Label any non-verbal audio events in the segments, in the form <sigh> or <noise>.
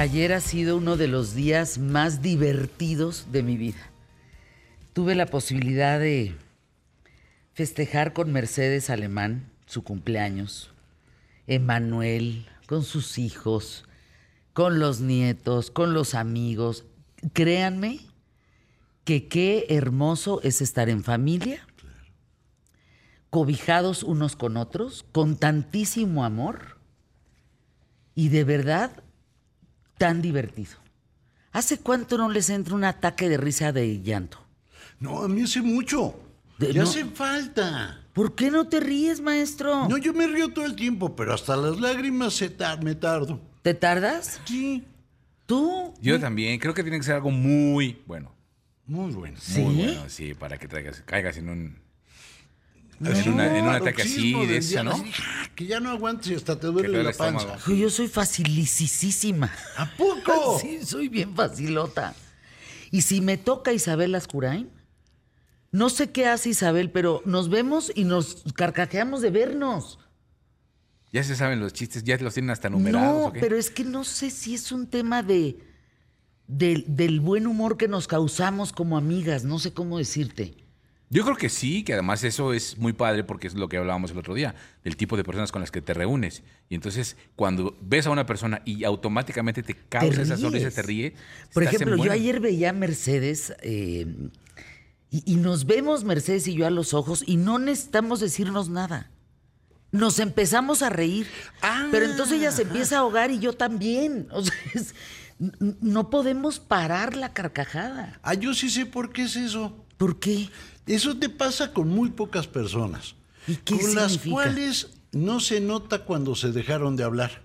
Ayer ha sido uno de los días más divertidos de mi vida. Tuve la posibilidad de festejar con Mercedes Alemán su cumpleaños, Emanuel, con sus hijos, con los nietos, con los amigos. Créanme que qué hermoso es estar en familia, cobijados unos con otros, con tantísimo amor y de verdad tan divertido. ¿Hace cuánto no les entra un ataque de risa de llanto? No, a mí hace mucho. De- ya no. hace falta. ¿Por qué no te ríes, maestro? No, yo me río todo el tiempo, pero hasta las lágrimas se tar- me tardo. ¿Te tardas? Sí, ¿Tú? Yo también, creo que tiene que ser algo muy bueno. muy bueno. ¿Sí? Muy bueno, sí, para que traigas, caigas en un, en, una- en un ataque así de eso, ¿no? así, ¡ah! que ya no aguantes y hasta te duele la panza. Yo soy facilisísima. ¿A poco? <laughs> Sí, soy bien facilota. Y si me toca Isabel Ascurain, no sé qué hace Isabel, pero nos vemos y nos carcajeamos de vernos. Ya se saben los chistes, ya los tienen hasta numerados. No, ¿o qué? pero es que no sé si es un tema de, del- del buen humor que nos causamos como amigas, no sé cómo decirte. Yo creo que sí, que además eso es muy padre porque es lo que hablábamos el otro día, del tipo de personas con las que te reúnes. Y entonces, cuando ves a una persona y automáticamente te causa esa ríes. sonrisa, te ríe. Por ejemplo, yo ayer veía a Mercedes eh, y, y nos vemos Mercedes y yo a los ojos y no necesitamos decirnos nada. Nos empezamos a reír, Ah, pero entonces ella se ajá. empieza a ahogar y yo también. <laughs> O sea, es- no podemos parar la carcajada. Ah, yo sí sé por qué es eso. ¿Por qué? Eso te pasa con muy pocas personas. ¿Y qué con las cuales no se nota cuando se dejaron de hablar.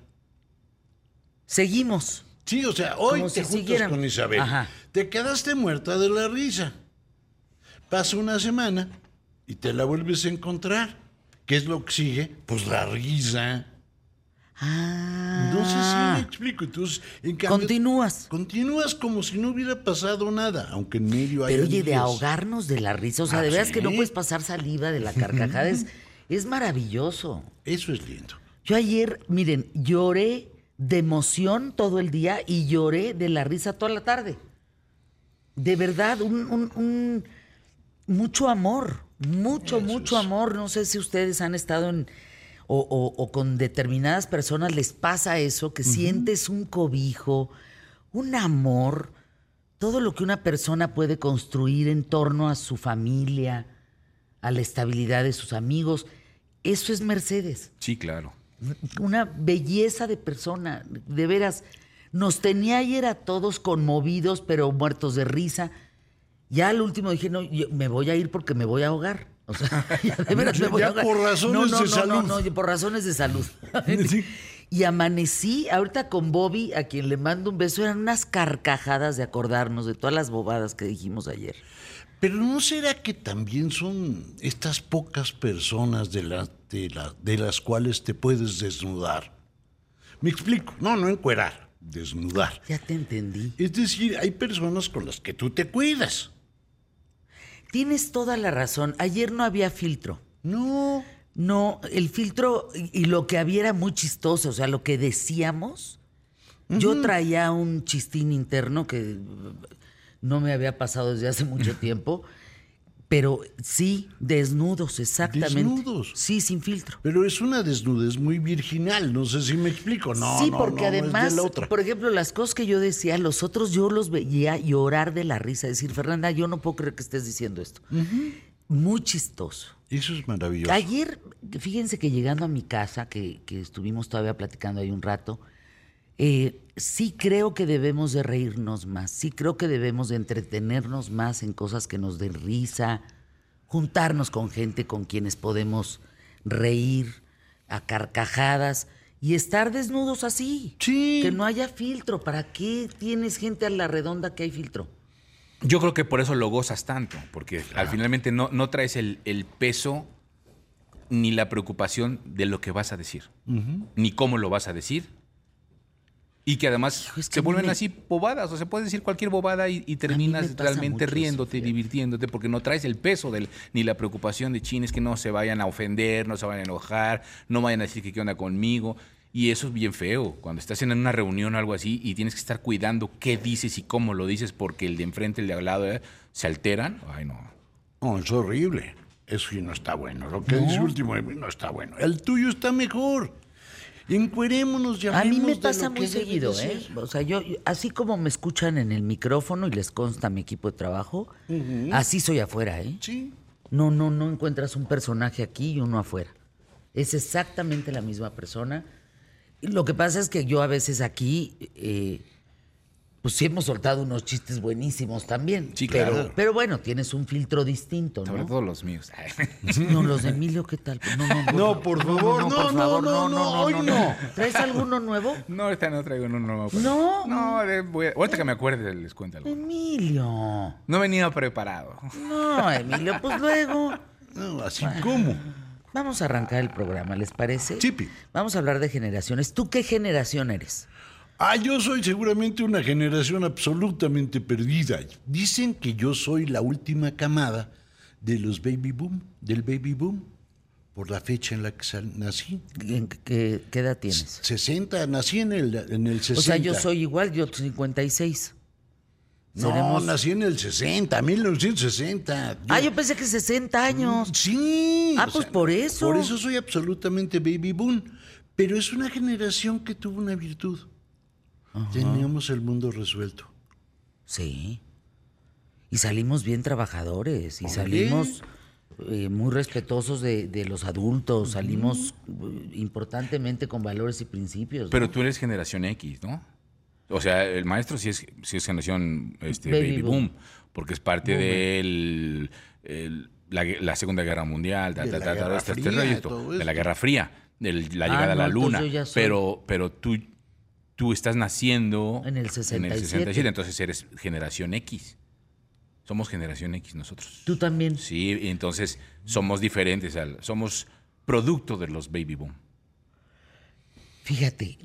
Seguimos. Sí, o sea, hoy Como te si juntas siguieran. con Isabel. Ajá. Te quedaste muerta de la risa. Pasa una semana y te la vuelves a encontrar. ¿Qué es lo que sigue? Pues la risa. Ah. No sé si me explico. Entonces, en cambio, Continúas. Continúas como si no hubiera pasado nada, aunque en medio hay Pero oye, de ahogarnos de la risa, o sea, Ah, de veras ¿sí? que no puedes pasar saliva de la <laughs> carcajada, es, es maravilloso. Eso es lindo. Yo ayer, miren, lloré de emoción todo el día y lloré de la risa toda la tarde. De verdad, un, un- un- mucho amor, mucho, mucho amor. No sé si ustedes han estado en, o, o- o con determinadas personas les pasa eso, que sientes un cobijo, un amor, todo lo que una persona puede construir en torno a su familia, a la estabilidad de sus amigos. Eso es Mercedes Sí, claro. una belleza de persona, de veras. Nos tenía ayer a todos conmovidos, pero muertos de risa. Ya al último dije, no, yo me voy a ir porque me voy a ahogar. O sea, <laughs> <laughs> ya de veras me voy Ya a por razones no, no, de no, salud. No, no, por razones de salud. <laughs> Y amanecí ahorita con Bobby, a quien le mando un beso. Eran unas carcajadas de acordarnos de todas las bobadas que dijimos ayer. Pero ¿no será que también son estas pocas personas de, la- de, la- de las cuales te puedes desnudar? Me explico. No, no encuerar, desnudar. Ya te entendí. Es decir, hay personas con las que tú te cuidas. Tienes toda la razón. Ayer no había filtro. No. No, el filtro y lo que había era muy chistoso, o sea, lo que decíamos. Yo traía un chistín interno que no me había pasado desde hace mucho tiempo, pero sí, desnudos, exactamente. Desnudos. Sí, sin filtro. Pero es una desnudez muy virginal, no sé si me explico. No, sí, no, porque no, no además, la otra. por ejemplo, las cosas que yo decía, los otros yo los veía llorar de la risa, decir, Fernanda, yo no puedo creer que estés diciendo esto. Muy chistoso. Eso es maravilloso. Ayer, fíjense que llegando a mi casa, que, que estuvimos todavía platicando ahí un rato, eh, sí creo que debemos de reírnos más, sí creo que debemos de entretenernos más en cosas que nos den risa, juntarnos con gente con quienes podemos reír a carcajadas y estar desnudos así. Sí. Que no haya filtro. ¿Para qué tienes gente a la redonda que hay filtro? Yo creo que por eso lo gozas tanto, porque al finalmente no, no traes el, el peso ni la preocupación de lo que vas a decir, ni cómo lo vas a decir. Y que además Hijo, es que se vuelven me- así bobadas, o se puede decir cualquier bobada y, terminas realmente eso, riéndote, fíjate. divirtiéndote, porque no traes el peso del, ni la preocupación de chines que no se vayan a ofender, no se vayan a enojar, no vayan a decir que qué onda conmigo. Y eso es bien feo, cuando estás en una reunión o algo así y tienes que estar cuidando qué dices y cómo lo dices porque el de enfrente, el de al lado, eh, se alteran. Ay, no. No, es horrible. Eso sí no está bueno. Lo que dice último no está bueno. El tuyo está mejor. Encuerémonos, ya. A mí me pasa muy seguido, ¿eh? O sea, yo, así como me escuchan en el micrófono y les consta mi equipo de trabajo, así soy afuera, ¿eh? Sí. No, no, no encuentras un personaje aquí y uno afuera. Es exactamente la misma persona. Lo que pasa es que yo a veces aquí, eh, pues sí hemos soltado unos chistes buenísimos también. Sí, pero, claro. Pero bueno, tienes un filtro distinto, ¿no? Sobre todo los míos. <laughs> No, los de Emilio, ¿qué tal? No, no, No, por favor, no, por no, favor, no, no, hoy no. ¿Traes alguno nuevo? No, ahorita no traigo uno nuevo. pero- No. No, voy a- ahorita que me acuerde les cuento algo. Emilio. No he venido preparado. No, Emilio, pues luego. No, así como. Vamos a arrancar el programa, ¿les parece? Chipi. Vamos a hablar de generaciones. ¿Tú qué generación eres? Ah, yo soy seguramente una generación absolutamente perdida. Dicen que yo soy la última camada de los baby boom, del baby boom, por la fecha en la que nací. ¿En ¿Qué, qué edad tienes? 60, nací en el, en el 60. O sea, yo soy igual, yo 56. No, Seremos- nací en el 60, 1960. Ah, yo pensé que 60 años. Sí. Ah, pues por eso. Por eso soy absolutamente baby boom. Pero es una generación que tuvo una virtud. Teníamos el mundo resuelto. Sí. Y salimos bien trabajadores. Y salimos eh, muy respetuosos de, de los adultos. Salimos eh, importantemente con valores y principios. ¿no? Pero tú eres generación X, ¿no? O sea, el maestro sí es, sí es generación este, Baby baby, boom. boom. porque es parte de la, la Segunda Guerra Mundial, ta, De la Guerra este- este Fría, todo de la esto. Guerra Fría, de la Ah, llegada a la Luna. Pero, pero tú, tú estás naciendo En el 67. entonces eres generación X. Somos generación X nosotros. Tú también. Sí, y entonces somos diferentes, al, somos producto de los baby boom. Fíjate,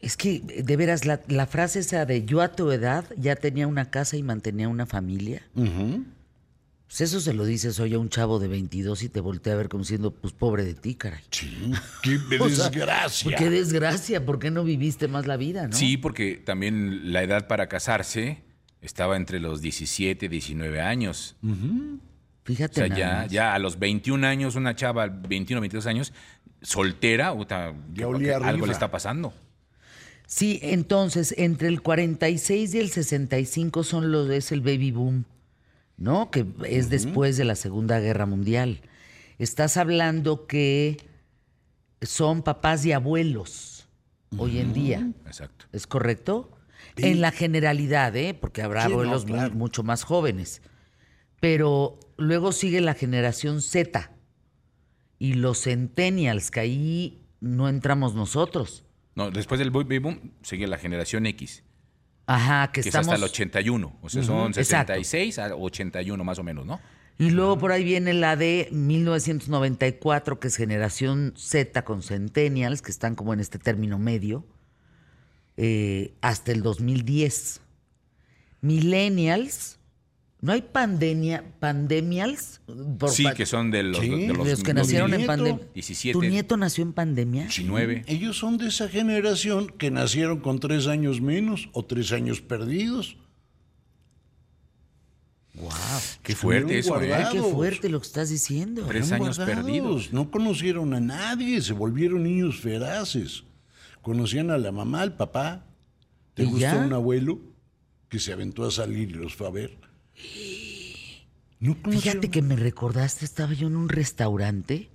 es que de veras la, la frase esa de yo a tu edad ya tenía una casa y mantenía una familia. Pues eso se lo dices hoy a un chavo de 22 y te voltea a ver como diciendo, pues pobre de ti, caray. Sí. Qué <laughs> O sea, desgracia. Qué desgracia, ¿por qué no viviste más la vida, no? Sí, porque también la edad para casarse estaba entre los 17 19 años. O Fíjate sea, nada ya, más. ya a los 21 años, una chava, 21 22 años, soltera, que- algo le está pasando. Sí, entonces, entre el 46 y el 65 son los, es el baby boom, ¿no? Que es después de la Segunda Guerra Mundial. Estás hablando que son papás y abuelos hoy en día. Exacto. ¿Es correcto? En la generalidad, ¿eh? Porque habrá Sí, no, abuelos muy- mucho más jóvenes. Pero luego sigue la generación Z y los centennials, que ahí no entramos nosotros. No, después del baby boom sigue la generación X, Ajá, que que estamos... es hasta el 81. O sea, son exacto. 66 a 81 más o menos, ¿no? Y luego por ahí viene la de 1994, que es generación Z con centennials, que están como en este término medio, eh, hasta el 2010. Millennials, ¿no hay pandemia, pandemials? Por Sí, pa- que son de los, Sí, de de los, los que nacieron en pandemia. 17. ¿Tu nieto nació en pandemia? 19. Ellos son de esa generación que nacieron con tres años menos o tres años perdidos. Wow. Qué fuerte eso, ¿eh? Qué fuerte lo que estás diciendo. Tres años guardados. perdidos. No conocieron a nadie, se volvieron niños feraces. Conocían a la mamá, al papá. ¿Te ¿Y gusta ya? un abuelo que se aventó a salir y los fue a ver? No Fíjate que me recordaste, estaba yo en un restaurante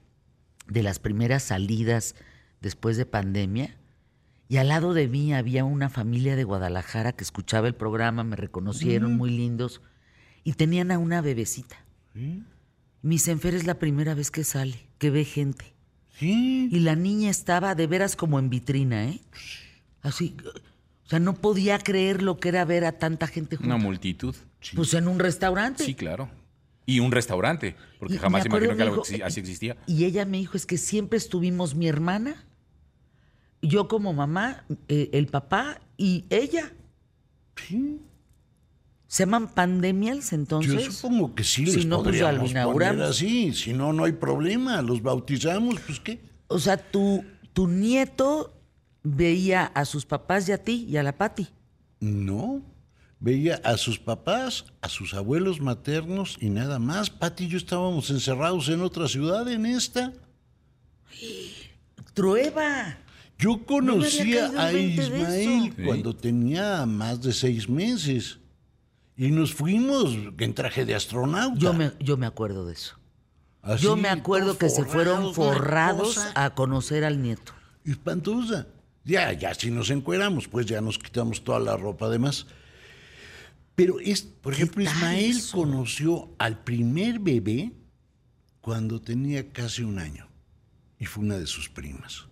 de las primeras salidas después de pandemia y al lado de mí había una familia de Guadalajara que escuchaba el programa, me reconocieron, muy lindos, y tenían a una bebecita. Mi Senfer es la primera vez que sale, que ve gente. Sí. Y la niña estaba de veras como en vitrina, ¿eh? Así, o sea, no podía creer lo que era ver a tanta gente junta. Una multitud. Pues en un restaurante. Sí, claro. Y un restaurante, porque Y jamás acuerdo, que algo dijo, así existía. Y ella me dijo, es que siempre estuvimos mi hermana, yo como mamá, eh, el papá y ella. Sí. ¿Se llaman pandemials Yo entonces? supongo que sí Si les no, pues, podríamos inauguramos. poner así. Si no, no hay problema. Los bautizamos, pues qué. O sea, tu, tu nieto veía a sus papás y a ti y a la Pati. No. Veía a sus papás, a sus abuelos maternos y nada más. Pati y yo estábamos encerrados en otra ciudad, en esta. <gasps> Trueba. Yo conocía a el 20 de Ismael. Sí. cuando tenía más de seis meses. Y nos fuimos en traje de astronauta. Yo me, yo me acuerdo de eso. Así, yo me acuerdo que se fueron forrados, a conocer al nieto. Espantosa. Ya, ya si nos encueramos, pues ya nos quitamos toda la ropa además. Pero es, por ejemplo, Ismael eso? conoció al primer bebé cuando tenía casi un año. Y fue una de sus primas.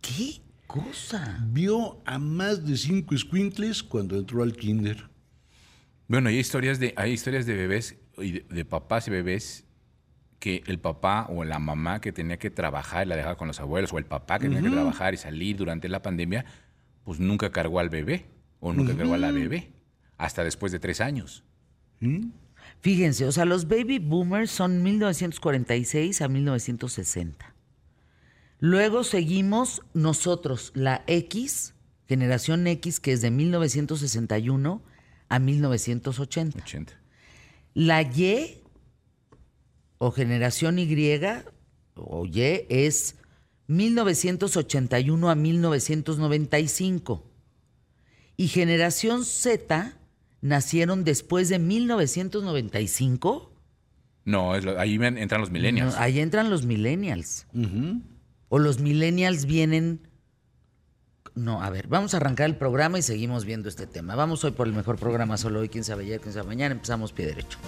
¿Qué cosa? Vio a más de cinco squinkles cuando entró al kinder. Bueno, hay historias de, hay historias de bebés, y de, de papás y bebés, que el papá o la mamá que tenía que trabajar y la dejaba con los abuelos, o el papá que tenía que trabajar y salir durante la pandemia, pues nunca cargó al bebé, o nunca cargó a la bebé, hasta después de tres años. Fíjense, o sea, los baby boomers son 1946 a 1960. Luego seguimos nosotros, la X, generación X, que es de 1961 a 1980. 80. La Y o generación Y o Y es 1981 a 1995. Y generación Z nacieron después de 1995. No, es lo- ahí entran los millennials. No, ahí entran los millennials. O los millennials vienen... No, a ver, vamos a arrancar el programa y seguimos viendo este tema. Vamos hoy por el mejor programa, solo hoy, quién sabe ayer, quién sabe mañana, empezamos pie derecho.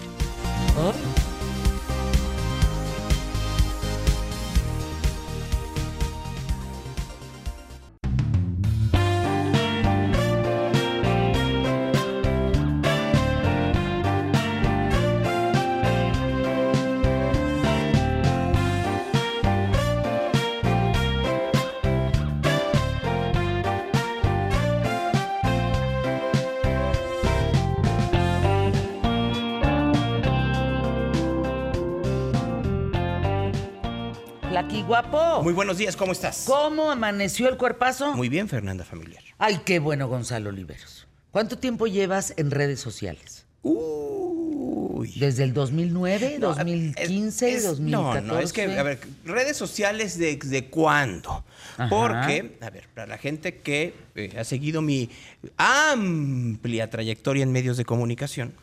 Muy buenos días, ¿cómo estás? ¿Cómo amaneció el cuerpazo? Muy bien, Fernanda Familiar. Ay, qué bueno, Gonzalo Oliveros. ¿Cuánto tiempo llevas en redes sociales? Uy. ¿Desde el 2009, No, 2015, es- es- 2014? No, no, es que, a ver, redes sociales de, de cuándo. Ajá. Porque, a ver, para la gente que eh, ha seguido mi amplia trayectoria en medios de comunicación,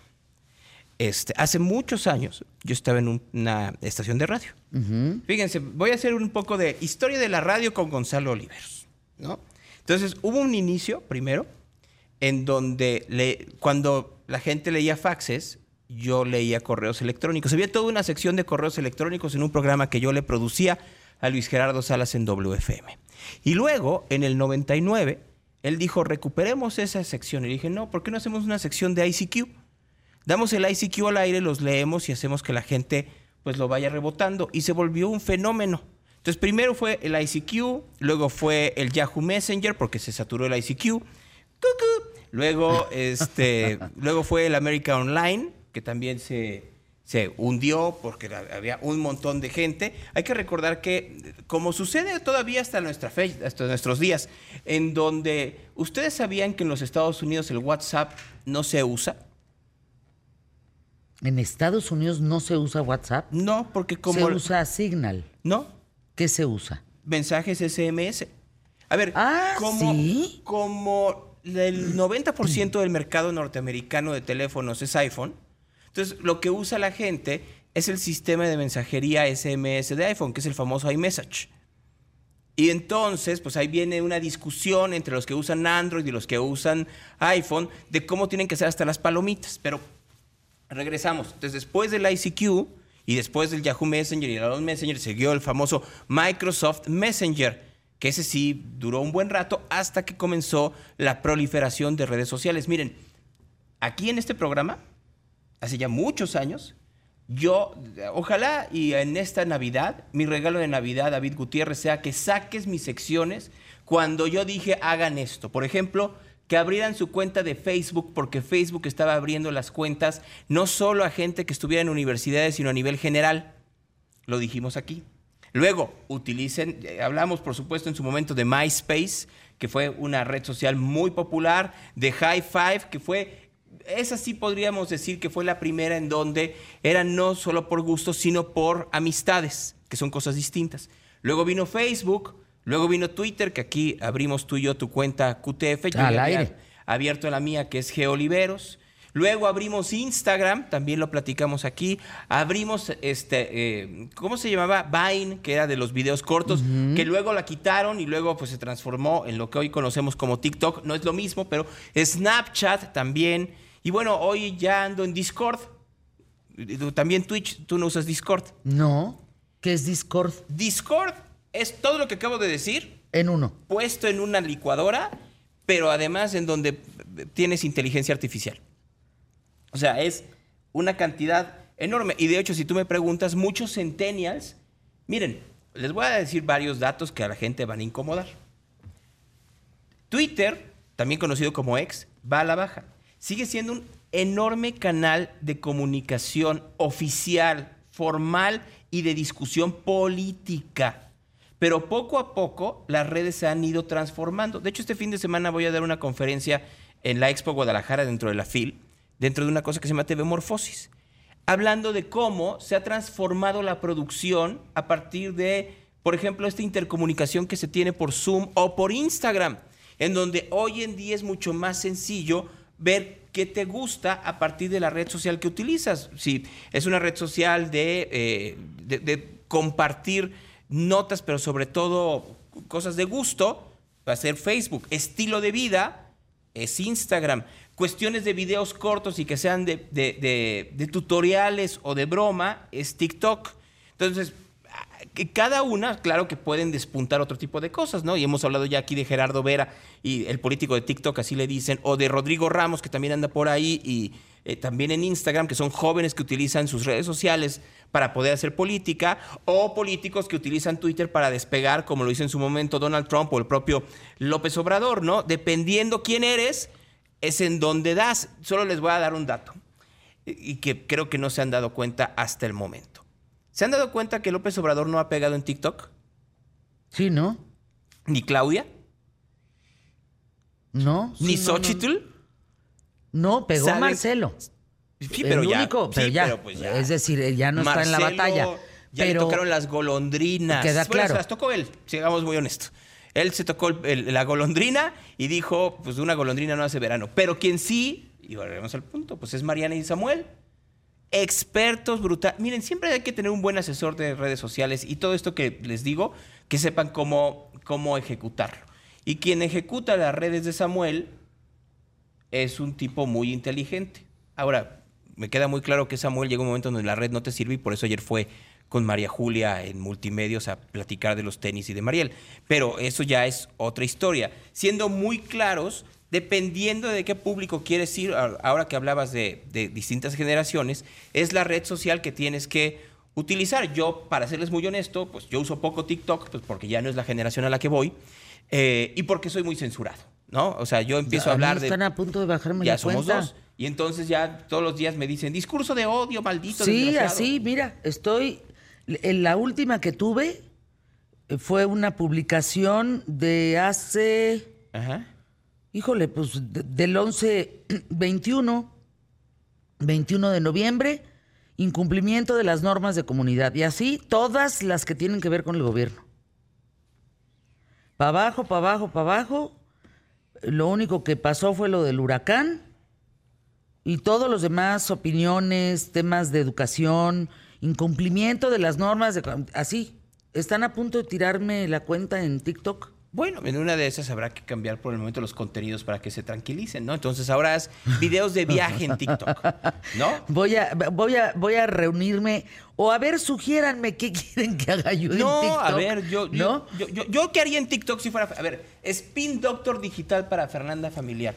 este, hace muchos años yo estaba en un- una estación de radio. Fíjense, voy a hacer un poco de historia de la radio con Gonzalo Oliveros, ¿no? Entonces, hubo un inicio, primero, en donde le, cuando la gente leía faxes, yo leía correos electrónicos. Había toda una sección de correos electrónicos en un programa que yo le producía a Luis Gerardo Salas en WFM. Y luego, en el 99, él dijo, recuperemos esa sección. Y dije, no, ¿por qué no hacemos una sección de ICQ? Damos el ICQ al aire, los leemos y hacemos que la gente pues lo vaya rebotando. Y se volvió un fenómeno. Entonces, primero fue el ICQ, luego fue el Yahoo Messenger, porque se saturó el ICQ. Luego, <laughs> este, luego fue el America Online, que también se, se hundió porque había un montón de gente. Hay que recordar que, como sucede todavía hasta, nuestra fe, hasta nuestros días, en donde ustedes sabían que en los Estados Unidos el WhatsApp no se usa. En Estados Unidos no se usa WhatsApp. No, porque como... se usa Signal. No, ¿Qué se usa? mensajes SMS. A ver, Ah, como, ¿sí? como el 90% del mercado norteamericano de teléfonos es iPhone, entonces lo que usa la gente es el sistema de mensajería SMS de iPhone, que es el famoso iMessage. Y entonces, pues ahí viene una discusión entre los que usan Android y los que usan iPhone de cómo tienen que ser hasta las palomitas. Pero regresamos. Entonces, después del ICQ y después del Yahoo Messenger y el Adobe Messenger, siguió el famoso Microsoft Messenger, que ese sí duró un buen rato hasta que comenzó la proliferación de redes sociales. Miren, aquí en este programa, hace ya muchos años, yo, ojalá y en esta Navidad, mi regalo de Navidad, David Gutiérrez, sea que saques mis secciones cuando yo dije hagan esto. Por ejemplo, que abrieran su cuenta de Facebook, porque Facebook estaba abriendo las cuentas no solo a gente que estuviera en universidades, sino a nivel general. Lo dijimos aquí. Luego, utilicen, eh, hablamos por supuesto en su momento de MySpace, que fue una red social muy popular, de High Five, que fue, esa sí podríamos decir que fue la primera en donde era no solo por gusto, sino por amistades, que son cosas distintas. Luego vino Facebook, luego vino Twitter, que aquí abrimos tú y yo tu cuenta QTF. Yo Al aire. abierto la mía, que es Geoliveros. Luego abrimos Instagram, también lo platicamos aquí. Abrimos, este, eh, ¿cómo se llamaba? Vine, que era de los videos cortos, que luego la quitaron y luego pues se transformó en lo que hoy conocemos como TikTok. No es lo mismo, pero Snapchat también. Y bueno, hoy ya ando en Discord. También Twitch, tú no usas Discord. No. ¿Qué es Discord? Discord es todo lo que acabo de decir, En uno. puesto en una licuadora, pero además en donde tienes inteligencia artificial. O sea, es una cantidad enorme. Y de hecho, si tú me preguntas, muchos centennials, miren, les voy a decir varios datos que a la gente van a incomodar. Twitter, también conocido como X, va a la baja. Sigue siendo un enorme canal de comunicación oficial, formal y de discusión política. Pero poco a poco las redes se han ido transformando. De hecho, este fin de semana voy a dar una conferencia en la Expo Guadalajara dentro de la FIL, dentro de una cosa que se llama TV Morfosis, hablando de cómo se ha transformado la producción a partir de, por ejemplo, esta intercomunicación que se tiene por Zoom o por Instagram, en donde hoy en día es mucho más sencillo ver qué te gusta a partir de la red social que utilizas. Si es una red social de, eh, de- de compartir notas, pero sobre todo cosas de gusto, va a ser Facebook. Estilo de vida es Instagram. Cuestiones de videos cortos y que sean de, de- de- de tutoriales o de broma es TikTok. Entonces, que cada una, claro que pueden despuntar otro tipo de cosas, ¿no? Y hemos hablado ya aquí de Gerardo Vera y el político de TikTok, así le dicen, o de Rodrigo Ramos, que también anda por ahí, y eh, también en Instagram, que son jóvenes que utilizan sus redes sociales para poder hacer política, o políticos que utilizan Twitter para despegar, como lo hizo en su momento Donald Trump o el propio López Obrador, ¿no? Dependiendo quién eres, es en donde das. Solo les voy a dar un dato, y y que creo que no se han dado cuenta hasta el momento. ¿Se han dado cuenta que López Obrador no ha pegado en TikTok? Sí, ¿no? ¿Ni Claudia? No. ¿Ni sí, no, no. Xochitl? No, pegó Marcelo. Sí, pero el ya. único, sí, pero ya. pero pues ya. Es decir, él ya no está en la Marcelo, batalla. Ya pero le tocaron las golondrinas. Queda Bueno, claro. se las tocó él, sigamos muy honestos. Él se tocó el- el- la golondrina y dijo, pues una golondrina no hace verano. Pero quien sí, y volvemos al punto, pues es Mariana y Samuel. Expertos brutal. Miren, siempre hay que tener un buen asesor de redes sociales y todo esto que les digo, que sepan cómo, cómo ejecutarlo. Y quien ejecuta las redes de Samuel es un tipo muy inteligente. Ahora, me queda muy claro que Samuel llegó un momento donde la red no te sirve y por eso ayer fue con María Julia en multimedios a platicar de los tenis y de Mariel. Pero eso ya es otra historia. Siendo muy claros, dependiendo de qué público quieres ir, ahora que hablabas de, de distintas generaciones, es la red social que tienes que utilizar. Yo, para serles muy honesto, pues yo uso poco TikTok, pues porque ya no es la generación a la que voy, eh, y porque soy muy censurado, ¿no? O sea, yo empiezo a hablar de Están a punto de bajarme ya la somos cuenta. dos. Y entonces ya todos los días me dicen, discurso de odio, maldito. Sí, desgraciado". así, mira, estoy. En la última que tuve eh, fue una publicación de hace. Ajá. Híjole, pues de- del 11, 21, 21 de noviembre, incumplimiento de las normas de comunidad. Y así todas las que tienen que ver con el gobierno. Para abajo, para abajo, para abajo. Lo único que pasó fue lo del huracán. Y todos los demás opiniones, temas de educación, incumplimiento de las normas, de, así. Están a punto de tirarme la cuenta en TikTok. Bueno, en una de esas habrá que cambiar por el momento los contenidos para que se tranquilicen, ¿no? Entonces ahora haz videos de viaje en TikTok, ¿no? <laughs> Voy a, voy a, voy a reunirme. O a ver, sugiéranme qué quieren que haga yo en No, TikTok. a ver, yo, yo, ¿No? yo, yo, yo qué haría en TikTok si fuera... A ver, Spin Doctor Digital para Fernanda Familiar.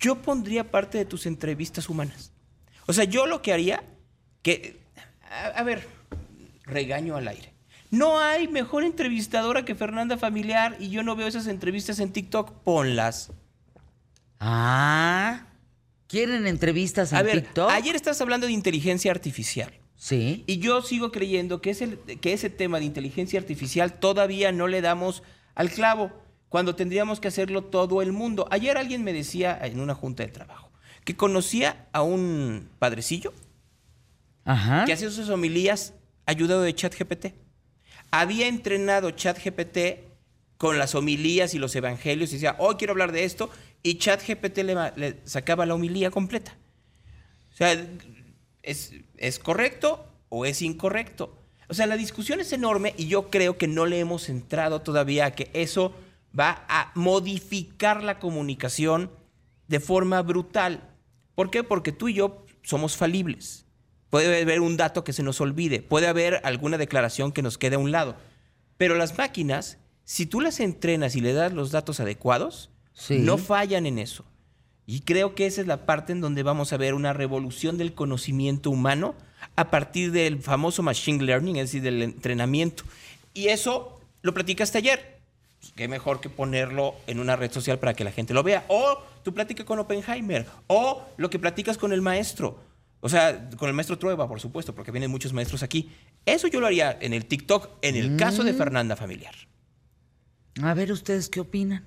Yo pondría parte de tus entrevistas humanas. O sea, yo lo que haría, que... A, a ver, regaño al aire. No hay mejor entrevistadora que Fernanda Familiar y yo no veo esas entrevistas en TikTok. Ponlas. Ah. ¿Quieren entrevistas en A ver, TikTok? ayer estás hablando de inteligencia artificial. Sí. Y yo sigo creyendo que ese, que ese tema de inteligencia artificial todavía no le damos al clavo, cuando tendríamos que hacerlo todo el mundo. Ayer alguien me decía en una junta de trabajo que conocía a un padrecillo Ajá. que hacía sus homilías ayudado de ChatGPT. Había entrenado ChatGPT con las homilías y los evangelios y decía, hoy quiero hablar de esto, y ChatGPT le, le sacaba la homilía completa. O sea, ¿es, ¿es correcto o es incorrecto? O sea, la discusión es enorme y yo creo que no le hemos entrado todavía a que eso va a modificar la comunicación de forma brutal. ¿Por qué? Porque tú y yo somos falibles. Puede haber un dato que se nos olvide, puede haber alguna declaración que nos quede a un lado. Pero las máquinas, si tú las entrenas y le das los datos adecuados, Sí. no fallan en eso. Y creo que esa es la parte en donde vamos a ver una revolución del conocimiento humano a partir del famoso machine learning, es decir, del entrenamiento. Y eso lo platicaste ayer. Pues, qué mejor que ponerlo en una red social para que la gente lo vea. O tú platicas con Oppenheimer. O lo que platicas con el maestro. O sea, con el maestro Trueba, por supuesto, porque vienen muchos maestros aquí. Eso yo lo haría en el TikTok, en el caso de Fernanda Familiar. A ver, ¿ustedes qué opinan?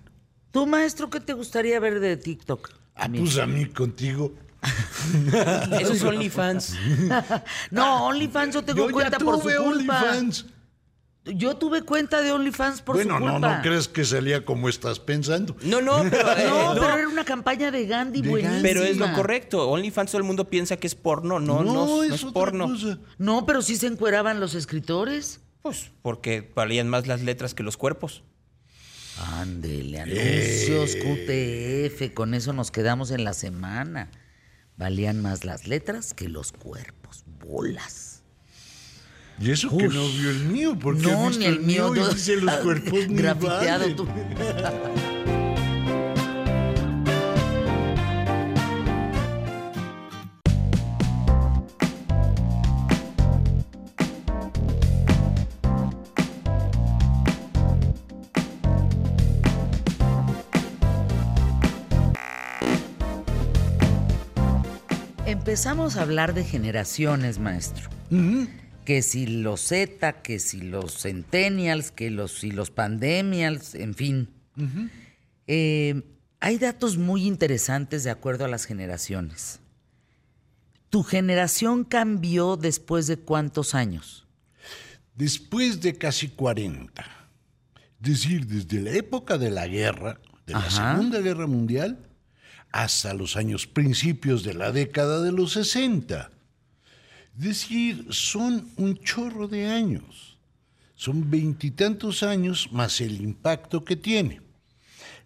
¿Tú, maestro, qué te gustaría ver de TikTok? Ah, pues a mí contigo. <laughs> Eso es OnlyFans. <laughs> No, OnlyFans yo tengo Yo cuenta ya por su culpa. OnlyFans. Yo tuve cuenta de OnlyFans por bueno, su no, culpa. no crees que salía como estás pensando. No, no, <laughs> pero, eh, No, no, pero era una campaña de Gandhi De buenísima. Pero es lo correcto. OnlyFans todo el mundo piensa que es porno. No, no, no es, otra porno. cosa. No, pero sí se encueraban los escritores. Pues porque valían más las letras que los cuerpos. Ándele, anuncios QTF, con eso nos quedamos en la semana. Valían más las letras que los cuerpos, bolas. Y eso que no vio el mío, porque no, ni el mío. y no. dice los <laughs> cuerpos Grafiteado tú. Empezamos a hablar de generaciones, maestro. Que si los Z, que si los Centennials, que los, si los Pandemials, en fin. Eh, hay datos muy interesantes de acuerdo a las generaciones. ¿Tu generación cambió después de cuántos años? Después de casi 40. Es decir, desde la época de la guerra, de la Ajá. Segunda Guerra Mundial, hasta los años principios de la década de los 60. Decir, son un chorro de años. Son veintitantos años más el impacto que tiene.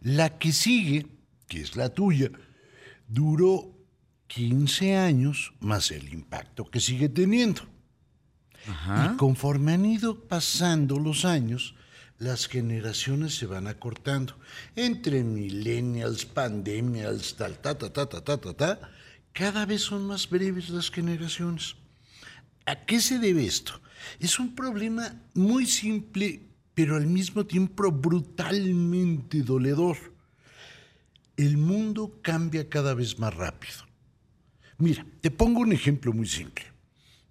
La que sigue, que es la tuya, duró 15 años más el impacto que sigue teniendo. Y conforme han ido pasando los años, las generaciones se van acortando. Entre millennials, pandemials, tal, ta, ta, ta, ta, ta, ta, ta, cada vez son más breves las generaciones. ¿A qué se debe esto? Es un problema muy simple, pero al mismo tiempo brutalmente doledor. El mundo cambia cada vez más rápido. Mira, te pongo un ejemplo muy simple.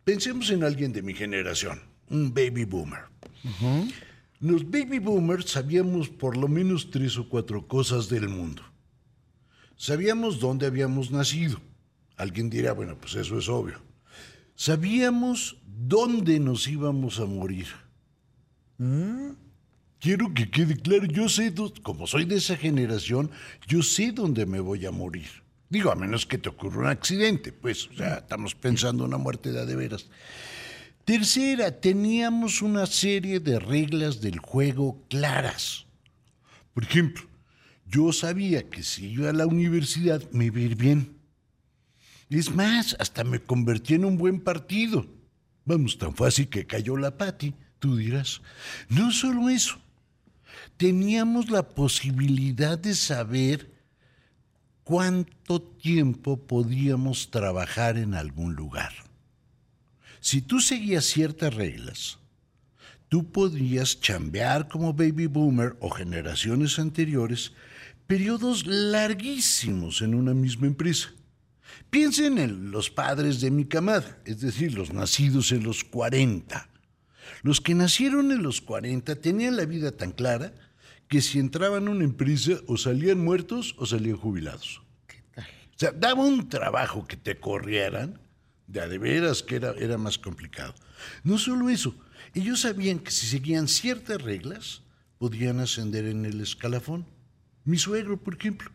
Pensemos en alguien de mi generación, un baby boomer. Los baby boomers sabíamos por lo menos tres o cuatro cosas del mundo. Sabíamos dónde habíamos nacido. Alguien dirá, bueno, pues eso es obvio. Sabíamos dónde nos íbamos a morir. Quiero que quede claro, yo sé, como soy de esa generación, yo sé dónde me voy a morir. Digo, a menos que te ocurra un accidente, pues, o sea, estamos pensando en una muerte de veras. Tercera, teníamos una serie de reglas del juego claras. Por ejemplo, yo sabía que si iba a la universidad me iba a ir bien. Es más, hasta me convertí en un buen partido. Vamos, tan fácil que cayó la pati, tú dirás. No solo eso, teníamos la posibilidad de saber cuánto tiempo podíamos trabajar en algún lugar. Si tú seguías ciertas reglas, tú podías chambear como baby boomer o generaciones anteriores periodos larguísimos en una misma empresa. Piensen en los padres de mi camada, es decir, los nacidos en los 40. Los que nacieron en los 40 tenían la vida tan clara que si entraban a una empresa o salían muertos o salían jubilados. ¿Qué tal? O sea, daba un trabajo que te corrieran, de a de veras que era, era más complicado. No solo eso, ellos sabían que si seguían ciertas reglas, podían ascender en el escalafón. Mi suegro, por ejemplo,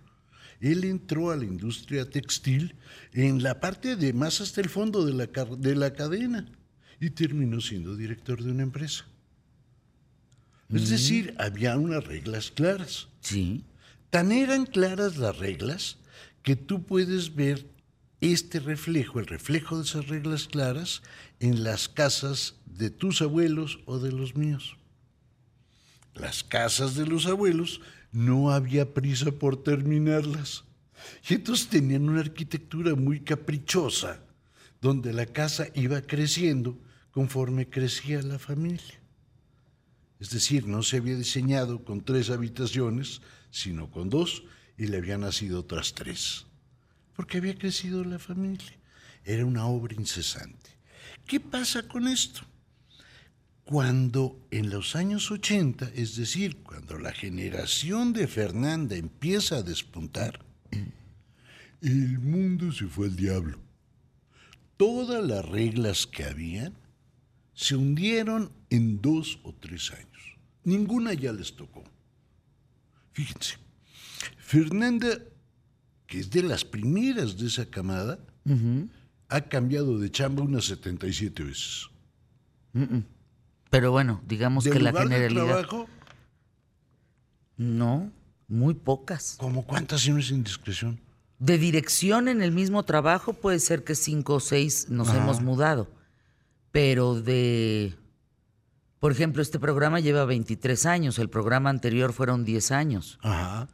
él entró a la industria textil en la parte de más hasta el fondo de la, de la cadena y terminó siendo director de una empresa. Es decir, había unas reglas claras. Sí. Tan eran claras las reglas que tú puedes ver este reflejo, el reflejo de esas reglas claras, en las casas de tus abuelos o de los míos. Las casas de los abuelos no había prisa por terminarlas. Y entonces tenían una arquitectura muy caprichosa, donde la casa iba creciendo conforme crecía la familia. Es decir, no se había diseñado con tres habitaciones, sino con dos, y le habían nacido otras tres. Porque había crecido la familia. Era una obra incesante. ¿Qué pasa con esto? Cuando en los años 80, es decir, cuando la generación de Fernanda empieza a despuntar, el mundo se fue al diablo. Todas las reglas que habían se hundieron en dos o tres años. Ninguna ya les tocó. Fíjense, Fernanda, que es de las primeras de esa camada, ha cambiado de chamba unas 77 veces. Pero bueno, digamos que la lugar de generalidad. trabajo, No, muy pocas. ¿como cuántas si no es indiscreción? De dirección en el mismo trabajo puede ser que cinco o seis nos hemos mudado. Pero de. Por ejemplo, este programa lleva 23 años, el programa anterior fueron 10 años. Ajá.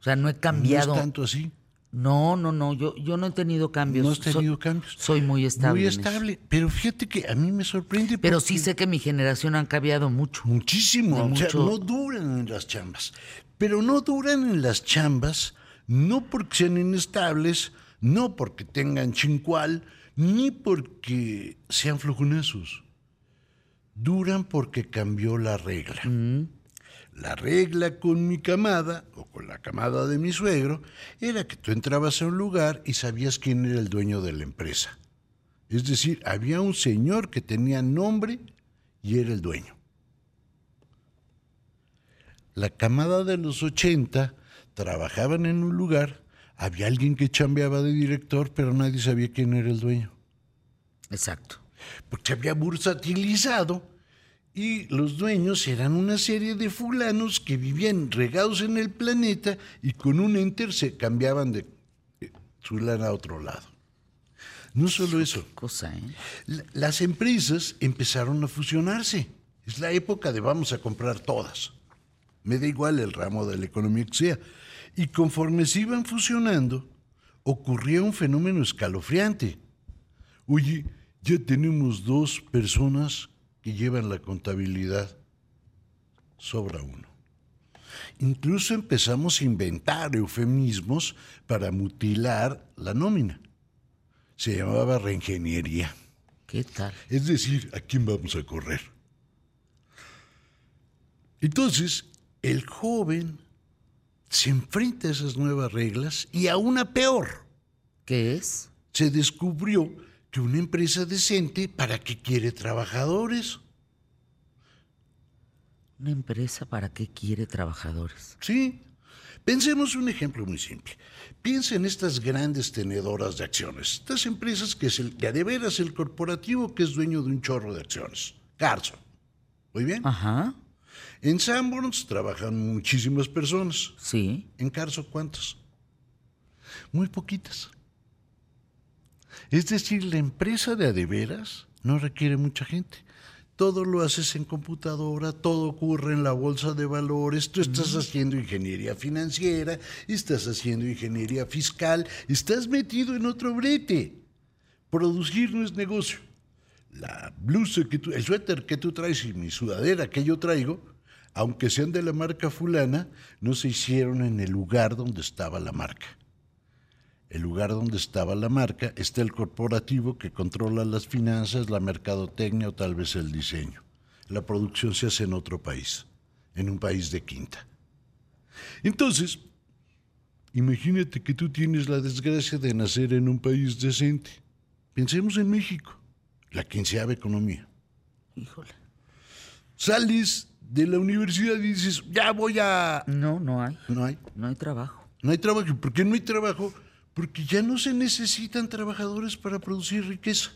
O sea, no he cambiado. No es tanto así. No, no, no, yo, yo no he tenido cambios. No has tenido Soy- cambios. Soy muy estable. Muy estable. Pero fíjate que a mí me sorprende. Pero sí sé que mi generación han cambiado mucho. Muchísimo. O sea, mucho- no duran en las chambas. Pero no duran en las chambas no porque sean inestables, no porque tengan chincual, ni porque sean flojonazos. Duran porque cambió la regla. La regla con mi camada, o con la camada de mi suegro, era que tú entrabas a un lugar y sabías quién era el dueño de la empresa. Es decir, había un señor que tenía nombre y era el dueño. La camada de los 80 trabajaban en un lugar, había alguien que chambeaba de director, pero nadie sabía quién era el dueño Exacto. porque se había bursatilizado y los dueños eran una serie de fulanos que vivían regados en el planeta y con un enter se cambiaban de eh, su lana a otro lado. No solo eso, Cosa, ¿eh? la- las empresas empezaron a fusionarse. Es la época de vamos a comprar todas. Me da igual el ramo de la economía que sea. Y conforme se iban fusionando, ocurría un fenómeno escalofriante. Oye, ya tenemos dos personas que llevan la contabilidad. Sobra uno. Incluso empezamos a inventar eufemismos para mutilar la nómina. Se llamaba reingeniería. ¿Qué tal? Es decir, ¿a quién vamos a correr? Entonces, el joven se enfrenta a esas nuevas reglas y a una peor. ¿Qué es? Se descubrió que una empresa decente, ¿para qué quiere trabajadores? Una empresa para qué quiere trabajadores. Sí. Pensemos un ejemplo muy simple. Piensa en estas grandes tenedoras de acciones, estas empresas que es el, a de veras el corporativo que es dueño de un chorro de acciones. Carson. ¿Muy bien? Ajá. En Sanborns trabajan muchísimas personas. Sí. ¿En Carso cuántas? Muy poquitas. Es decir, la empresa de adeveras no requiere mucha gente. Todo lo haces en computadora, todo ocurre en la bolsa de valores, tú estás haciendo ingeniería financiera, estás haciendo ingeniería fiscal, estás metido en otro brete. Producir no es negocio. La blusa que tú, el suéter que tú traes y mi sudadera que yo traigo, aunque sean de la marca fulana, no se hicieron en el lugar donde estaba la marca. El lugar donde estaba la marca, está el corporativo que controla las finanzas, la mercadotecnia o tal vez el diseño. La producción se hace en otro país, en un país de quinta. Entonces, imagínate que tú tienes la desgracia de nacer en un país decente. Pensemos en México, la quinceava economía. Híjole. Sales de la universidad y dices, ya voy a... No, no hay. No hay. No hay trabajo. No hay trabajo. ¿Por qué no hay trabajo? Porque ya no se necesitan trabajadores para producir riqueza.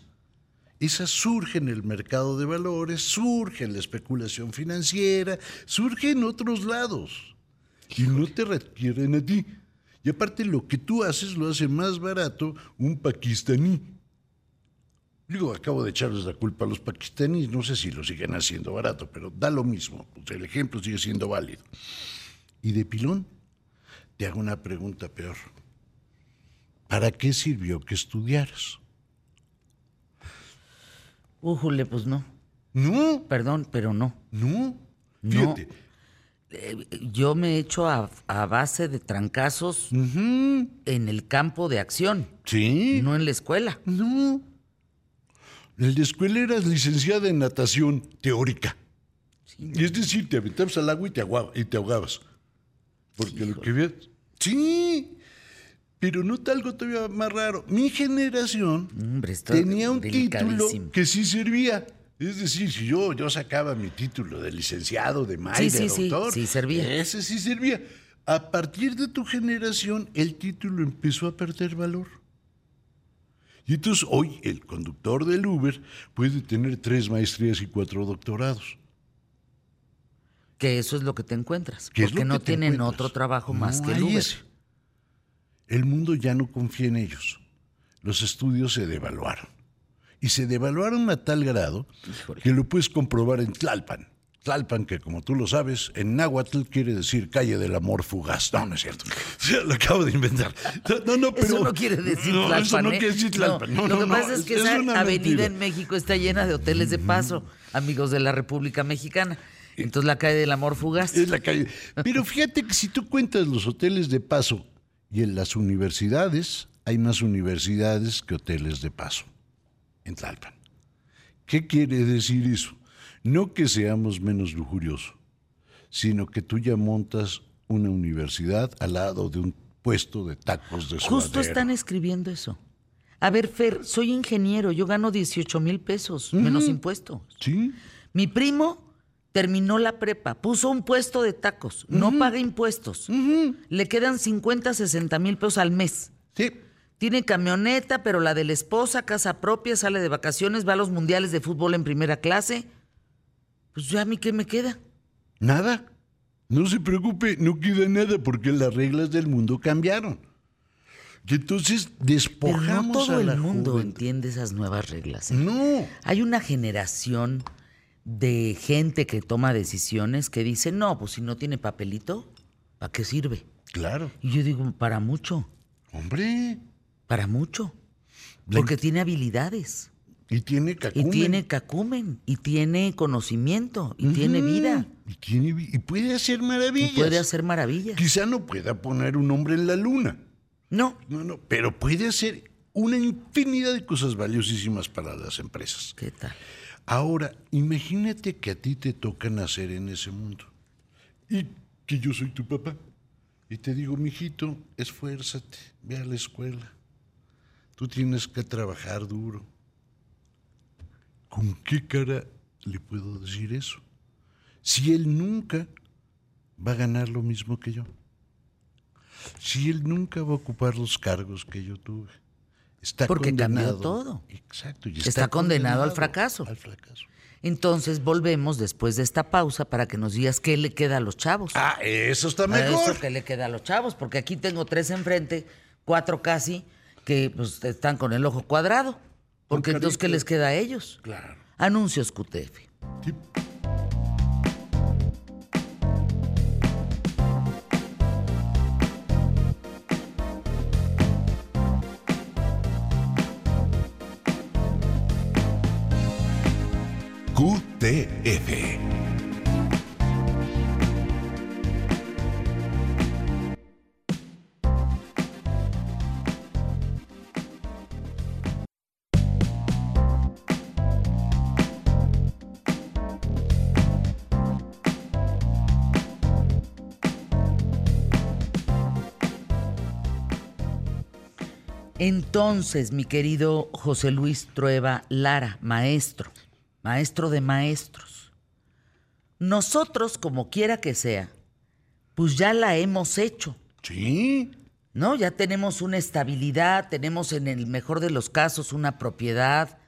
Esa surge en el mercado de valores, surge en la especulación financiera, surge en otros lados. Y no te requieren a ti. Y aparte lo que tú haces lo hace más barato un pakistaní. Digo, acabo de echarles la culpa a los pakistaníes, no sé si lo siguen haciendo barato, pero da lo mismo, pues el ejemplo sigue siendo válido. Y de pilón, te hago una pregunta peor. ¿Para qué sirvió que estudiaras? Újule, pues no. No, Perdón, pero no. no. No. Fíjate. Eh, Yo me he hecho a, a base de trancazos en el campo de acción, Sí. no en la escuela. No. En la escuela eras licenciada en natación teórica. Y es decir, te aventabas al agua y te, ahogabas. Porque lo que veas. Sí. Pero nota algo todavía más raro. Mi generación Hombre, tenía un título que sí servía. Es decir, si yo, yo sacaba mi título de licenciado, de maestro, sí, de sí, doctor, sí servía. ese sí servía. A partir de tu generación, el título empezó a perder valor. Y entonces hoy el conductor del Uber puede tener tres maestrías y cuatro doctorados. Que eso es lo que te encuentras. ¿Qué es Porque no tienen encuentras? otro trabajo más No que el Uber. ese. El mundo ya no confía en ellos. Los estudios se devaluaron. Y se devaluaron a tal grado Híjole. que lo puedes comprobar en Tlalpan. Tlalpan, que como tú lo sabes, en náhuatl quiere decir calle del amor fugaz. No, no es cierto. <laughs> Lo acabo de inventar. No, no, pero. Eso no quiere decir no, Tlalpan. Eso no ¿eh? quiere decir Tlalpan. No, lo que no, pasa es que esa avenida mentira. en México está llena de hoteles de paso, amigos de la República Mexicana. Entonces la calle del amor fugaz. Es la calle. <laughs> Pero fíjate que si tú cuentas los hoteles de paso y en las universidades, hay más universidades que hoteles de paso en Tlalpan. ¿Qué quiere decir eso? No que seamos menos lujuriosos, sino que tú ya montas una universidad al lado de un puesto de tacos de Justo suadero. están escribiendo eso. A ver, Fer, soy ingeniero, yo gano 18 mil pesos, menos impuestos. Sí, Mi primo terminó la prepa, puso un puesto de tacos, no paga impuestos. Le quedan 50, 60 mil pesos al mes. sí. Tiene camioneta, pero la de la esposa, casa propia, sale de vacaciones, va a los mundiales de fútbol en primera clase. Pues ya a mí qué me queda. Nada. No se preocupe, no queda nada porque las reglas del mundo cambiaron. Y entonces Pero no despojamos todo a la el mundo juventud. entiende esas nuevas reglas. ¿eh? No. Hay una generación de gente que toma decisiones que dice, no, pues si no tiene papelito, ¿para qué sirve? Claro. Y yo digo, para mucho, Hombre. para mucho. Porque tiene habilidades. Y tiene Y cacumen. tiene cacumen, y tiene conocimiento, y tiene vida, Y, tiene y puede hacer y maravillas. puede hacer maravillas. Quizá no pueda poner un hombre en la luna. No, No, no. Pero puede hacer una infinidad de cosas valiosísimas para las empresas. ¿qué tal? Ahora, imagínate que a ti te toca nacer en ese mundo. Y que yo soy tu papá. Y te digo, mijito, esfuérzate, ve a la escuela. Tú tienes que trabajar duro. ¿Con qué cara le puedo decir eso? Si él nunca va a ganar lo mismo que yo. Si él nunca va a ocupar los cargos que yo tuve. Está Porque cambió todo. Exacto. y Está condenado al fracaso. Al fracaso. Entonces volvemos después de esta pausa para que nos digas qué le queda a los chavos. Ah, eso está mejor. Eso que le queda a los chavos, porque aquí tengo tres enfrente, cuatro casi, que pues, están con el ojo cuadrado. Porque entonces, ¿qué les queda a ellos? Claro. Anuncios QTF. Sí. TF. Entonces, mi querido José Luis Trueba Lara, maestro, maestro de maestros, nosotros, como quiera que sea, pues ya la hemos hecho, Sí. ¿no? Ya tenemos una estabilidad, tenemos en el mejor de los casos una propiedad,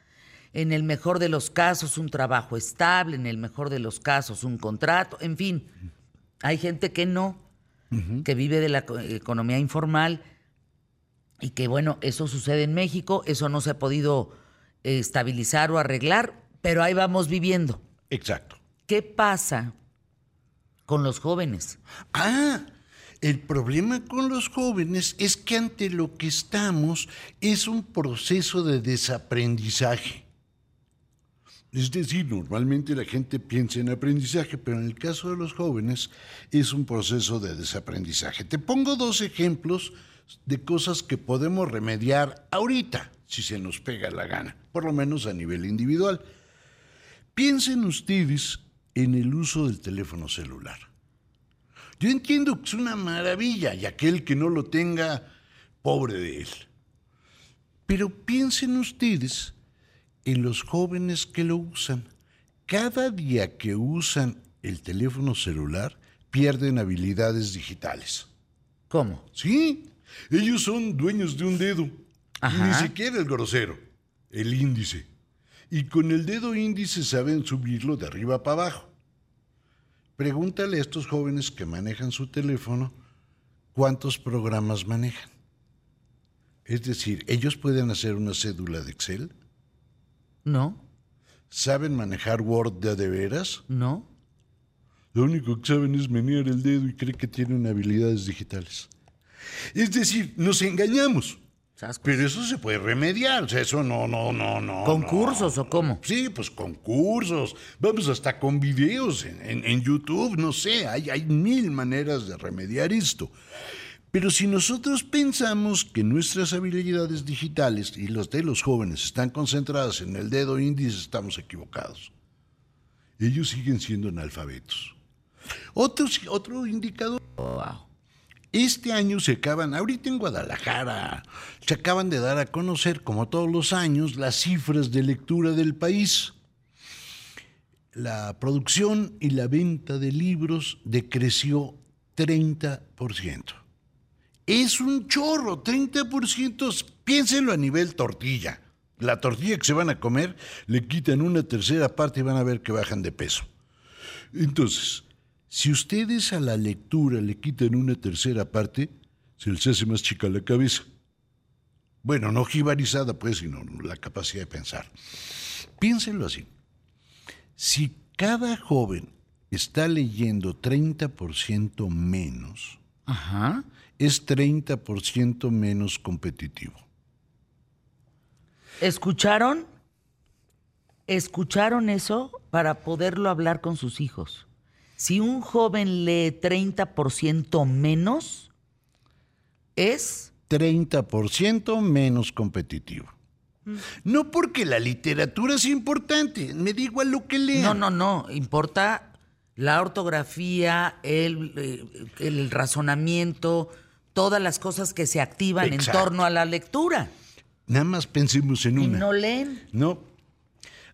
en el mejor de los casos un trabajo estable, en el mejor de los casos un contrato, en fin. Hay gente que no, que vive de la co- economía informal y que bueno, eso sucede en México, eso no se ha podido estabilizar o arreglar, pero ahí vamos viviendo. Exacto. ¿Qué pasa con los jóvenes? Ah, el problema con los jóvenes es que ante lo que estamos es un proceso de desaprendizaje. Es decir, normalmente la gente piensa en aprendizaje, pero en el caso de los jóvenes es un proceso de desaprendizaje. Te pongo dos ejemplos de cosas que podemos remediar ahorita, si se nos pega la gana, por lo menos a nivel individual. Piensen ustedes en el uso del teléfono celular. Yo entiendo que es una maravilla y aquel que no lo tenga, pobre de él. Pero piensen ustedes en los jóvenes que lo usan. Cada día que usan el teléfono celular, pierden habilidades digitales. ¿Cómo? Sí, ellos son dueños de un dedo. Ajá. Ni siquiera el grosero, el índice. Y con el dedo índice saben subirlo de arriba para abajo. Pregúntale a estos jóvenes que manejan su teléfono cuántos programas manejan. Es decir, ellos pueden hacer una cédula de Excel, ¿No? saben manejar Word de de veras. ¿No? Lo único que saben es menear el dedo y creen que tienen habilidades digitales. Es decir, nos engañamos. Sascos. Pero eso se puede remediar, o sea, eso no, no, no, no. ¿Concursos no. o cómo? Sí, pues concursos, vamos hasta con videos en, en- en YouTube, no sé, hay, hay mil maneras de remediar esto. Pero si nosotros pensamos que nuestras habilidades digitales y los de los jóvenes están concentradas en el dedo índice, estamos equivocados. Ellos siguen siendo analfabetos. Otro, otro indicador Wow. Este año se acaban, ahorita en Guadalajara, se acaban de dar a conocer, como todos los años, las cifras de lectura del país. La producción y la venta de libros decreció 30%. Es un chorro, 30%. Piénsenlo a nivel tortilla. La tortilla que se van a comer, le quitan una tercera parte y van a ver que bajan de peso. Entonces, si ustedes a la lectura le quitan una tercera parte, se les hace más chica la cabeza. Bueno, no jibarizada, pues, sino la capacidad de pensar. Piénsenlo así. Si cada joven está leyendo 30% menos, Ajá. es 30% menos competitivo. ¿Escucharon? ¿Escucharon eso para poderlo hablar con sus hijos? Si un joven lee 30% menos, es 30% menos competitivo. No porque la literatura es importante, me da igual lo que lean. No, no, no. Importa la ortografía, el, eh, el razonamiento, todas las cosas que se activan en torno a la lectura. Nada más pensemos en Y una. no leen. No.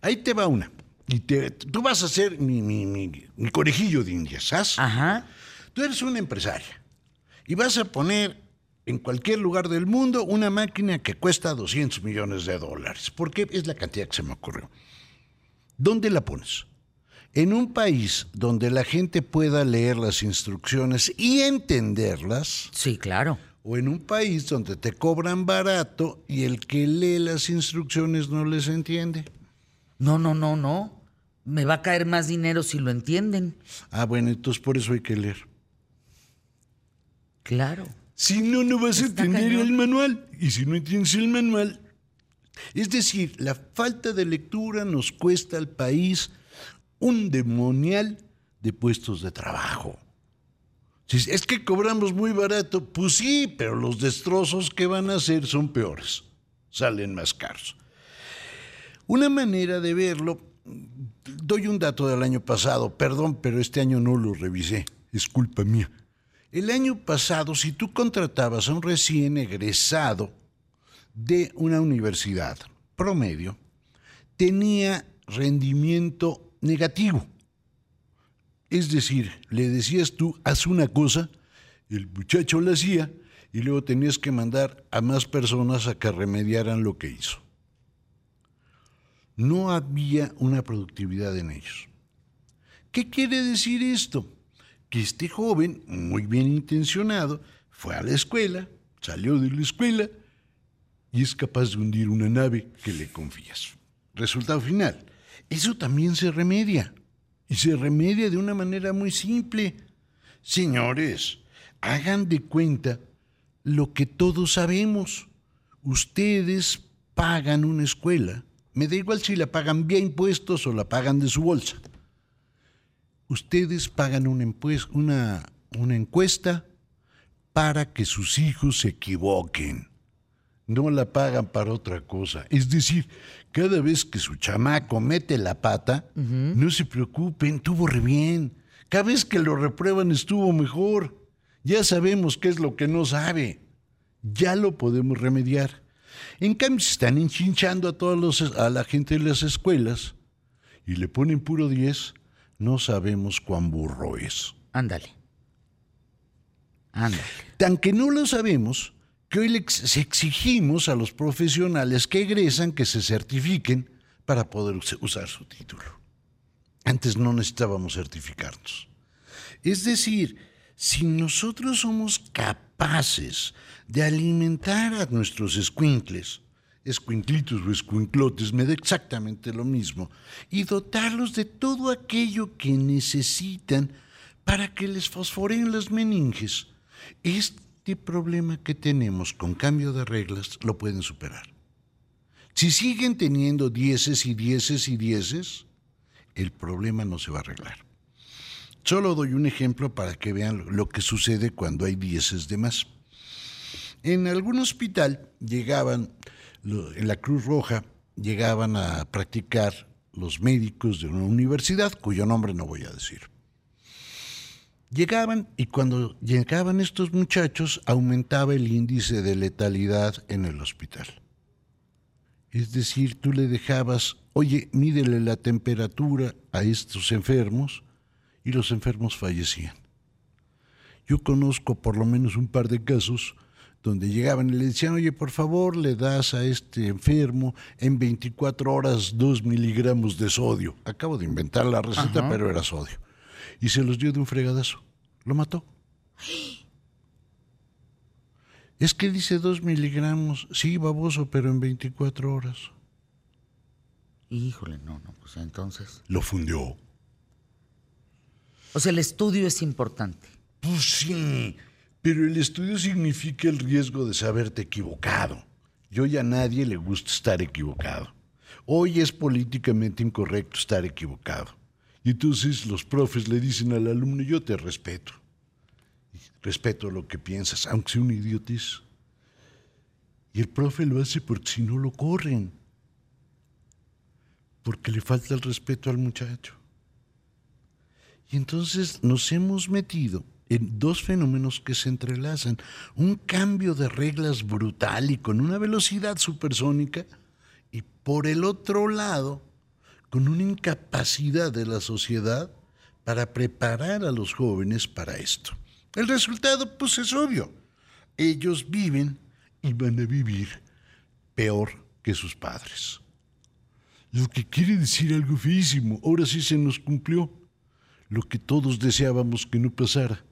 Ahí te va una. Y te- tú vas a ser mi, mi, mi- mi conejillo de indias, ¿sabes? Ajá. Tú eres una empresaria y vas a poner en cualquier lugar del mundo una máquina que cuesta 200 millones de dólares, porque es la cantidad que se me ocurrió. ¿Dónde la pones? En un país donde la gente pueda leer las instrucciones y entenderlas, Sí, claro. o en un país donde te cobran barato y el que lee las instrucciones no les entiende. No, no, no, no. Me va a caer más dinero si lo entienden. Ah, bueno, entonces por eso hay que leer. Claro. Si no, no vas a entender cañón. el manual. Y si no entiendes el manual. Es decir, la falta de lectura nos cuesta al país un demonial de puestos de trabajo. Si es que cobramos muy barato, pues sí, pero los destrozos que van a hacer son peores. Salen más caros. Una manera de verlo, doy un dato del año pasado, perdón, pero este año no lo revisé, es culpa mía. El año pasado, si tú contratabas a un recién egresado de una universidad promedio tenía rendimiento negativo. Es decir, le decías tú, haz una cosa, el muchacho la hacía y luego tenías que mandar a más personas a que remediaran lo que hizo. No había una productividad en ellos. ¿Qué quiere decir esto? Que este joven, muy bien intencionado, fue a la escuela, salió de la escuela y es capaz de hundir una nave que le confías. Resultado final. Eso también se remedia. Y se remedia de una manera muy simple. Señores, hagan de cuenta lo que todos sabemos. Ustedes pagan una escuela. Me da igual si la pagan vía impuestos o la pagan de su bolsa. Ustedes pagan una, una, una encuesta para que sus hijos se equivoquen. No la pagan para otra cosa. Es decir, cada vez que su chamaco mete la pata, no se preocupen, tuvo re bien. Cada vez que lo reprueban estuvo mejor. Ya sabemos qué es lo que no sabe. Ya lo podemos remediar. En cambio, se están enchinchando a, todos los, a la gente de las escuelas y le ponen puro 10, no sabemos cuán burro es. Ándale. Ándale. Tan que no lo sabemos, que hoy les exigimos a los profesionales que egresan que se certifiquen para poder usar su título. Antes no necesitábamos certificarnos. Es decir, si nosotros somos capaces de alimentar a nuestros escuincles, escuinclitos o escuinclotes, me da exactamente lo mismo, y dotarlos de todo aquello que necesitan para que les fosforen las meninges, este problema que tenemos con cambio de reglas lo pueden superar. Si siguen teniendo dieces y dieces y dieces, el problema no se va a arreglar. Solo doy un ejemplo para que vean lo que sucede cuando hay dieces de más. En algún hospital llegaban, en la Cruz Roja, llegaban a practicar los médicos de una universidad, cuyo nombre no voy a decir. Llegaban y cuando llegaban estos muchachos aumentaba el índice de letalidad en el hospital. Es decir, tú le dejabas, oye, mídele la temperatura a estos enfermos y los enfermos fallecían. Yo conozco por lo menos un par de casos donde llegaban y le decían, oye, por favor, le das a este enfermo en 24 horas 2 miligramos de sodio. Acabo de inventar la receta, pero era sodio y se los dio de un fregadazo. Lo mató. Es que dice dos miligramos, sí, baboso, pero en 24 horas. Híjole, no, no, pues entonces. Lo fundió. O sea, el estudio es importante. Pues sí, pero el estudio significa el riesgo de saberte equivocado. Y hoy a nadie le gusta estar equivocado. Hoy es políticamente incorrecto estar equivocado. Y entonces los profes le dicen al alumno, yo te respeto. Respeto lo que piensas, aunque sea un idiotis. Y el profe lo hace porque si no lo corren. Porque le falta el respeto al muchacho. Y entonces nos hemos metido en dos fenómenos que se entrelazan. Un cambio de reglas brutal y con una velocidad supersónica. Y por el otro lado, con una incapacidad de la sociedad para preparar a los jóvenes para esto. El resultado, pues es obvio. Ellos viven y van a vivir peor que sus padres. Lo que quiere decir algo feísimo, ahora sí se nos cumplió. Lo que todos deseábamos que no pasara.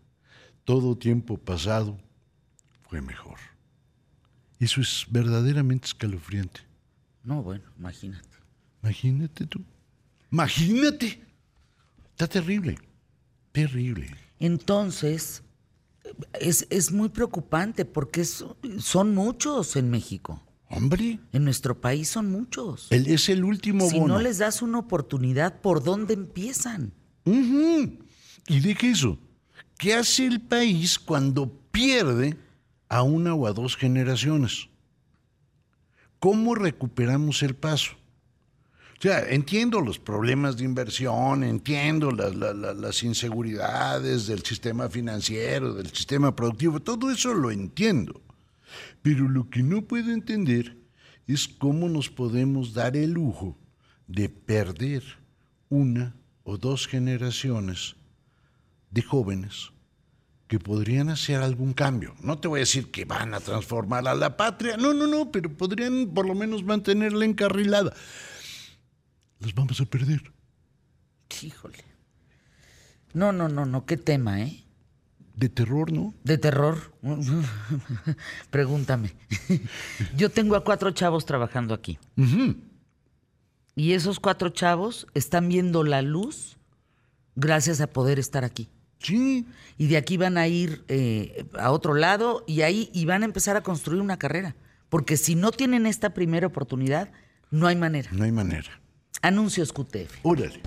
Todo tiempo pasado fue mejor. Eso es verdaderamente escalofriante. No, bueno, imagínate. Imagínate tú. Imagínate. Está terrible. Terrible. Entonces, es, es muy preocupante porque son muchos en México. Hombre. En nuestro país son muchos. Él es el último si no les das una oportunidad, ¿por dónde empiezan? Y de qué eso. ¿Qué hace el país cuando pierde a una o a dos generaciones? ¿Cómo recuperamos el paso? O sea, entiendo los problemas de inversión, entiendo las inseguridades del sistema financiero, del sistema productivo, todo eso lo entiendo. Pero lo que no puedo entender es cómo nos podemos dar el lujo de perder una o dos generaciones de jóvenes que podrían hacer algún cambio. No te voy a decir que van a transformar a la patria, no, no, no, pero podrían por lo menos mantenerla encarrilada. Los vamos a perder. Híjole. No, no, no, no, qué tema, ¿eh? De terror, ¿no? De terror. <laughs> Pregúntame. <laughs> Yo tengo a cuatro chavos trabajando aquí. Y esos cuatro chavos están viendo la luz gracias a poder estar aquí. Sí. Y de aquí van a ir eh, a otro lado y ahí y van a empezar a construir una carrera. Porque si no tienen esta primera oportunidad, no hay manera. No hay manera. Anuncios QTF. Órale.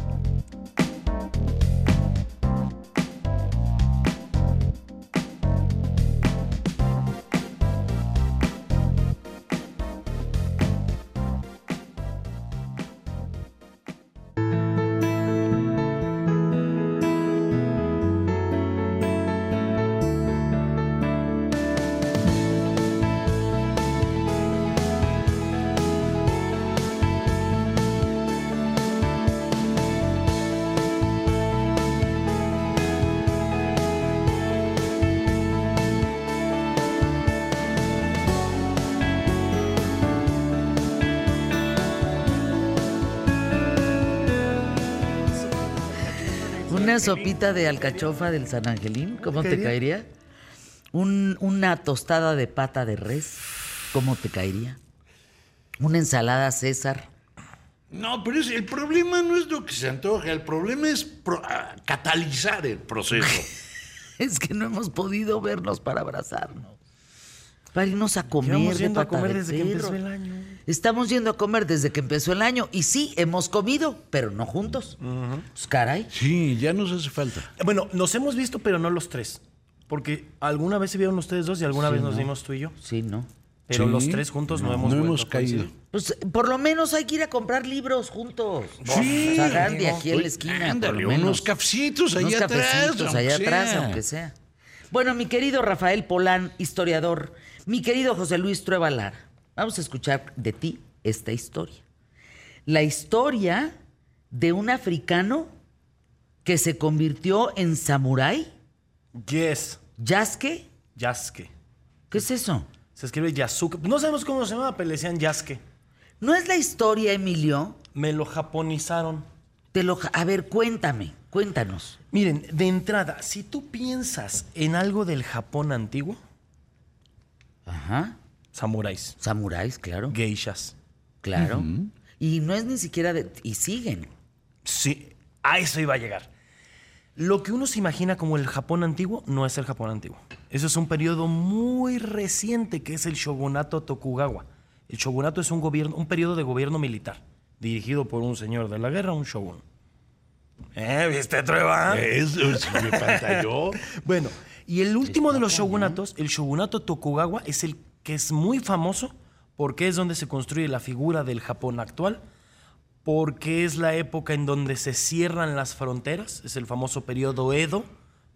Sopita de alcachofa del San Angelín, ¿cómo te caería? Un- una tostada de pata de res, ¿cómo te caería? Una ensalada César. No, pero es- el problema no es lo que se antoja, el problema es pro- ah, catalizar el proceso. <laughs> Es que no hemos podido vernos para abrazarnos. Para irnos a comer. Llevamos de yendo a comer de desde que perro. empezó el año. Estamos yendo a comer desde que empezó el año. Y sí, hemos comido, pero no juntos. Pues caray. Sí, ya nos hace falta. Bueno, nos hemos visto, pero no los tres. Porque alguna vez se vieron ustedes dos y alguna vez nos vimos tú y yo. Sí, ¿no? Pero Sí. los tres juntos no, hemos No hemos caído. Pues por lo menos hay que ir a comprar libros juntos. Sí. O sea, Gandhi aquí en la esquina. Ándale, por lo menos. unos cafecitos Unos allá atrás. cafecitos aunque allá atrás, sea. aunque sea. Bueno, mi querido Rafael Polán, historiador, mi querido José Luis Trueba Lara, vamos a escuchar de ti esta historia. La historia de un africano que se convirtió en samurái, Yes. Yasuke. Yasuke. ¿Qué es eso? Se escribe Yasuke. No sabemos cómo se llama, pero le decían Yasuke. ¿No es la historia, Emilio? Me lo japonizaron. Te lo, a ver, cuéntame, cuéntanos. Miren, de entrada, si tú piensas en algo del Japón antiguo, Ajá. Samuráis, Samuráis, claro. geishas. Claro. Y no es ni siquiera de. Y siguen. Sí, a eso iba a llegar. Lo que uno se imagina como el Japón antiguo no es el Japón antiguo. Eso es un periodo muy reciente que es el shogunato Tokugawa. El shogunato es un gobierno, un periodo de gobierno militar dirigido por un señor de la guerra, un shogun. ¿Eh? ¿Viste, Trueba? Eso sí <laughs> me pantalló. Bueno, y el último de los shogunatos, el shogunato Tokugawa, es el que es muy famoso porque es donde se construye la figura del Japón actual, porque es la época en donde se cierran las fronteras, es el famoso periodo Edo,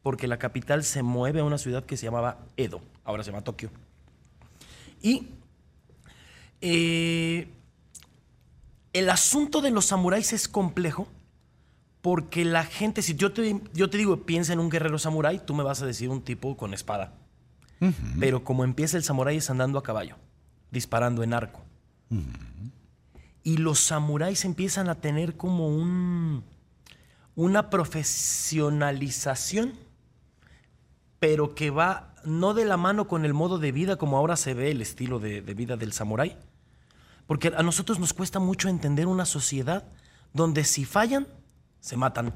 porque la capital se mueve a una ciudad que se llamaba Edo, ahora se llama Tokio. Y eh, el asunto de los samuráis es complejo porque la gente, si yo te, yo te digo, piensa en un guerrero samurái, tú me vas a decir un tipo con espada. Pero como empieza el samurái es andando a caballo, disparando en arco. Y los samuráis empiezan a tener como un, una profesionalización, pero que va no de la mano con el modo de vida como ahora se ve el estilo de, de vida del samurái. Porque a nosotros nos cuesta mucho entender una sociedad donde si fallan, se matan.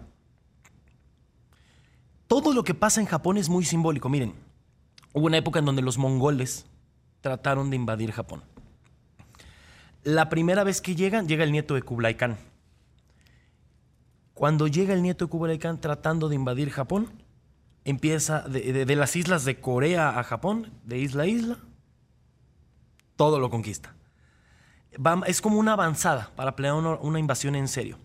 Todo lo que pasa en Japón es muy simbólico. Miren, hubo una época en donde los mongoles trataron de invadir Japón. La primera vez que llegan, llega el nieto de Kublai Khan. Cuando llega el nieto de Kublai Khan tratando de invadir Japón, empieza de, las islas de Corea a Japón, de isla a isla, todo lo conquista. Va- es como una avanzada para planear una, una invasión en serio.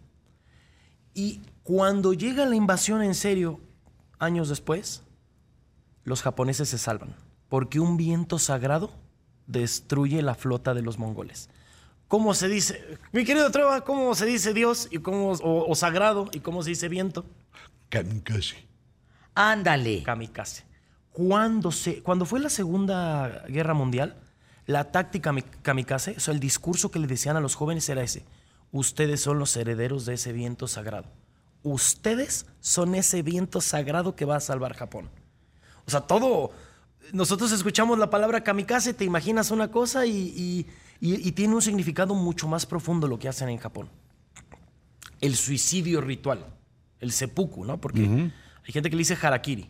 Y cuando llega la invasión en serio, años después, los japoneses se salvan, porque un viento sagrado destruye la flota de los mongoles. ¿Cómo se dice? Mi querido Treva, ¿cómo se dice Dios y cómo, o, o sagrado y cómo se dice viento? Kamikaze. Ándale. Kamikaze. Cuando, se, cuando fue la Segunda Guerra Mundial, la táctica mi- kamikaze, o sea, el discurso que le decían a los jóvenes era ese. Ustedes son los herederos de ese viento sagrado. Ustedes son ese viento sagrado que va a salvar Japón. O sea, todo... Nosotros escuchamos la palabra kamikaze, te imaginas una cosa y, y- y- y tiene un significado mucho más profundo lo que hacen en Japón. El suicidio ritual, el seppuku, ¿no? Porque hay gente que le dice harakiri,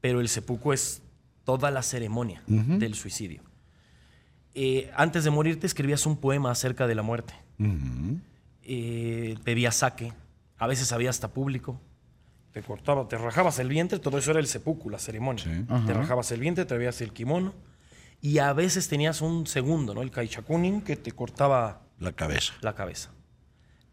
pero el seppuku es toda la ceremonia del suicidio. Eh, antes de morirte escribías un poema acerca de la muerte. Eh, bebías sake, a veces había hasta público. Te cortaba, te rajabas el vientre, todo eso era el seppuku, la ceremonia. Te rajabas el vientre, te bebías el kimono y a veces tenías un segundo, ¿no? El kaichakunin que te cortaba La cabeza. la cabeza.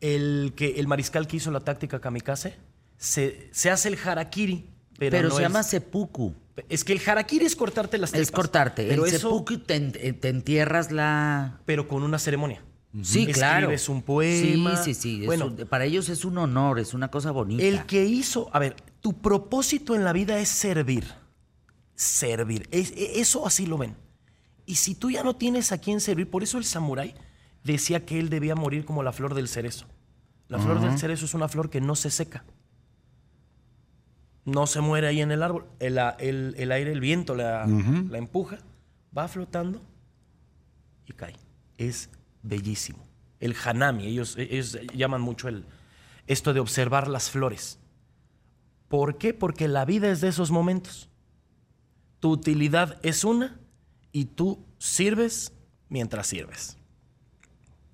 El, que, el mariscal que hizo la táctica kamikaze se, se hace el harakiri, pero, Pero, no se es- llama seppuku. Es que el harakiri es cortarte las Es tripas. cortarte. Pero el eso, seppuku te, en- te entierras la... pero con una ceremonia. Sí, claro. Escribes un poema. Sí, sí, sí. Bueno, un- para ellos es un honor, es una cosa bonita. El que hizo, a ver, tu propósito en la vida es servir. Servir. Es- e- eso así lo ven. Y si tú ya no tienes a quién servir, por eso el samurái decía que él debía morir como la flor del cerezo. La flor del cerezo es una flor que no se seca. No se muere ahí en el árbol. El, el- el aire, el viento la, la empuja, va flotando y cae. Es bellísimo. El hanami, ellos, ellos llaman mucho el, esto de observar las flores. ¿Por qué? Porque la vida es de esos momentos. Tu utilidad es una y tú sirves mientras sirves.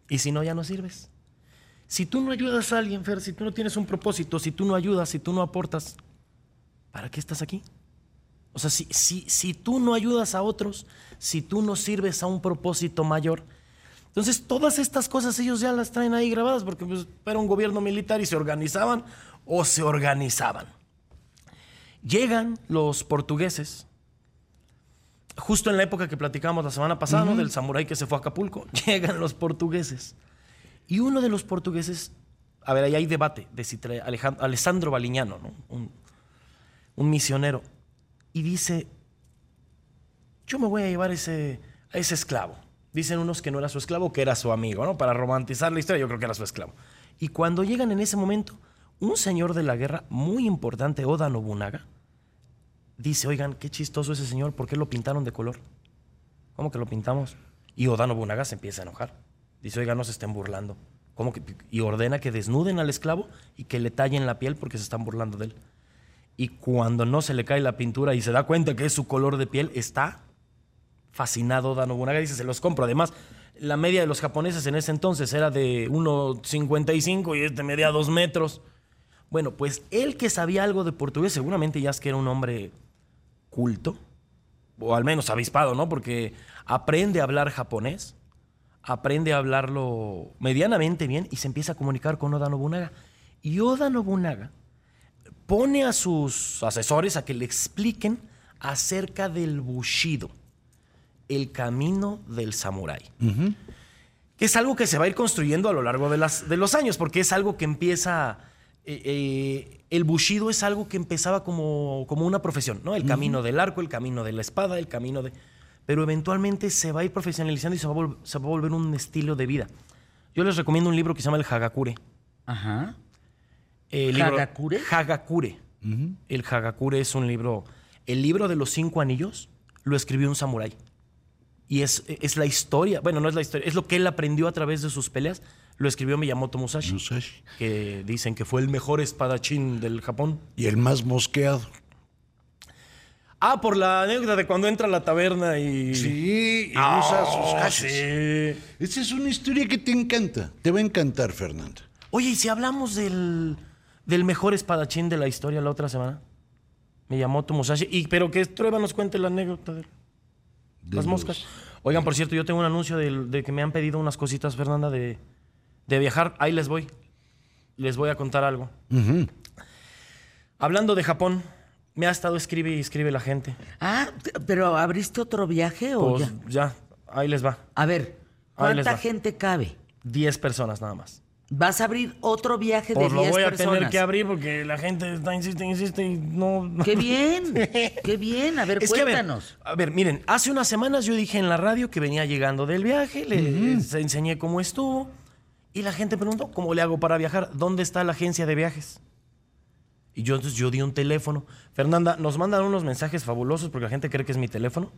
Y si no, ya no sirves. Si tú no ayudas a alguien, Fer, si tú no tienes un propósito, si tú no ayudas, si tú no aportas, ¿para qué estás aquí? O sea, si, si, si tú no ayudas a otros, si tú no sirves a un propósito mayor, entonces todas estas cosas ellos ya las traen ahí grabadas porque pues, era un gobierno militar y se organizaban o se organizaban. Llegan los portugueses, justo en la época que platicábamos la semana pasada, ¿no? del samurái que se fue a Acapulco, <laughs> llegan los portugueses. Y uno de los portugueses, a ver, ahí hay debate de si trae Alejandro, Alessandro Baliñano, ¿no? un, un misionero, y dice, yo me voy a llevar ese, a ese esclavo. Dicen unos que no era su esclavo, que era su amigo, ¿no? Para romantizar la historia, yo creo que era su esclavo. Y cuando llegan en ese momento, un señor de la guerra muy importante, Oda Nobunaga, dice, oigan, qué chistoso ese señor, ¿por qué lo pintaron de color? ¿Cómo que lo pintamos? Y Oda Nobunaga se empieza a enojar. Dice, oigan, no se estén burlando. ¿Cómo que? Y ordena que desnuden al esclavo y que le tallen la piel porque se están burlando de él. Y cuando no se le cae la pintura y se da cuenta que es su color de piel, está fascinado Oda Nobunaga. Dice, se los compro. Además, la media de los japoneses en ese entonces era de 1,55 y este medía 2 metros. Bueno, pues él que sabía algo de portugués, seguramente ya es que era un hombre culto, o al menos avispado, ¿no? Porque aprende a hablar japonés, aprende a hablarlo medianamente bien y se empieza a comunicar con Oda Nobunaga. Y Oda Nobunaga pone a sus asesores a que le expliquen acerca del bushido, el camino del samurái. Que es algo que se va a ir construyendo a lo largo de, las, de los años, porque es algo que empieza... eh, eh, el bushido es algo que empezaba como, como una profesión, ¿no? El camino del arco, el camino de la espada, el camino de... Pero eventualmente se va a ir profesionalizando y se va a, vol- se va a volver un estilo de vida. Yo les recomiendo un libro que se llama El Hagakure. Ajá. El libro- ¿Hagakure? Hagakure. El Hagakure es un libro. El libro de los cinco anillos lo escribió un samurái. Y es, es la historia. Bueno, no es la historia. Es lo que él aprendió a través de sus peleas. Lo escribió Miyamoto Musashi. Musashi. Que dicen que fue el mejor espadachín del Japón. Y el más mosqueado. Ah, por la anécdota de cuando entra a la taberna y. Sí, y Ah, usa sus sí. Esa es una historia que te encanta. Te va a encantar, Fernanda. Oye, ¿y si hablamos del, del mejor espadachín de la historia la otra semana? Miyamoto Musashi. Y, pero que Trueba nos cuente la anécdota de De las los- moscas. Oigan, por cierto, yo tengo un anuncio de, que me han pedido unas cositas, Fernanda, de, de viajar. Ahí les voy. Les voy a contar algo. Hablando de Japón, me ha estado escribe y escribe la gente. Ah, pero ¿abriste otro viaje o Pues ya? ya, Ahí les va. A ver, Ahí les ¿cuánta va. gente cabe? 10 personas nada más. Vas a abrir otro viaje de Pues 10 lo voy a personas. tener que abrir porque la gente está, insiste, insiste y no... Qué bien, <laughs> qué bien. A ver, Es que, a ver, cuéntanos. a ver, miren, hace unas semanas yo dije en la radio que venía llegando del viaje, les enseñé cómo estuvo y la gente preguntó, ¿cómo le hago para viajar? ¿Dónde está la agencia de viajes? Y yo entonces yo di un teléfono. Fernanda, nos mandan unos mensajes fabulosos porque la gente cree que es mi teléfono.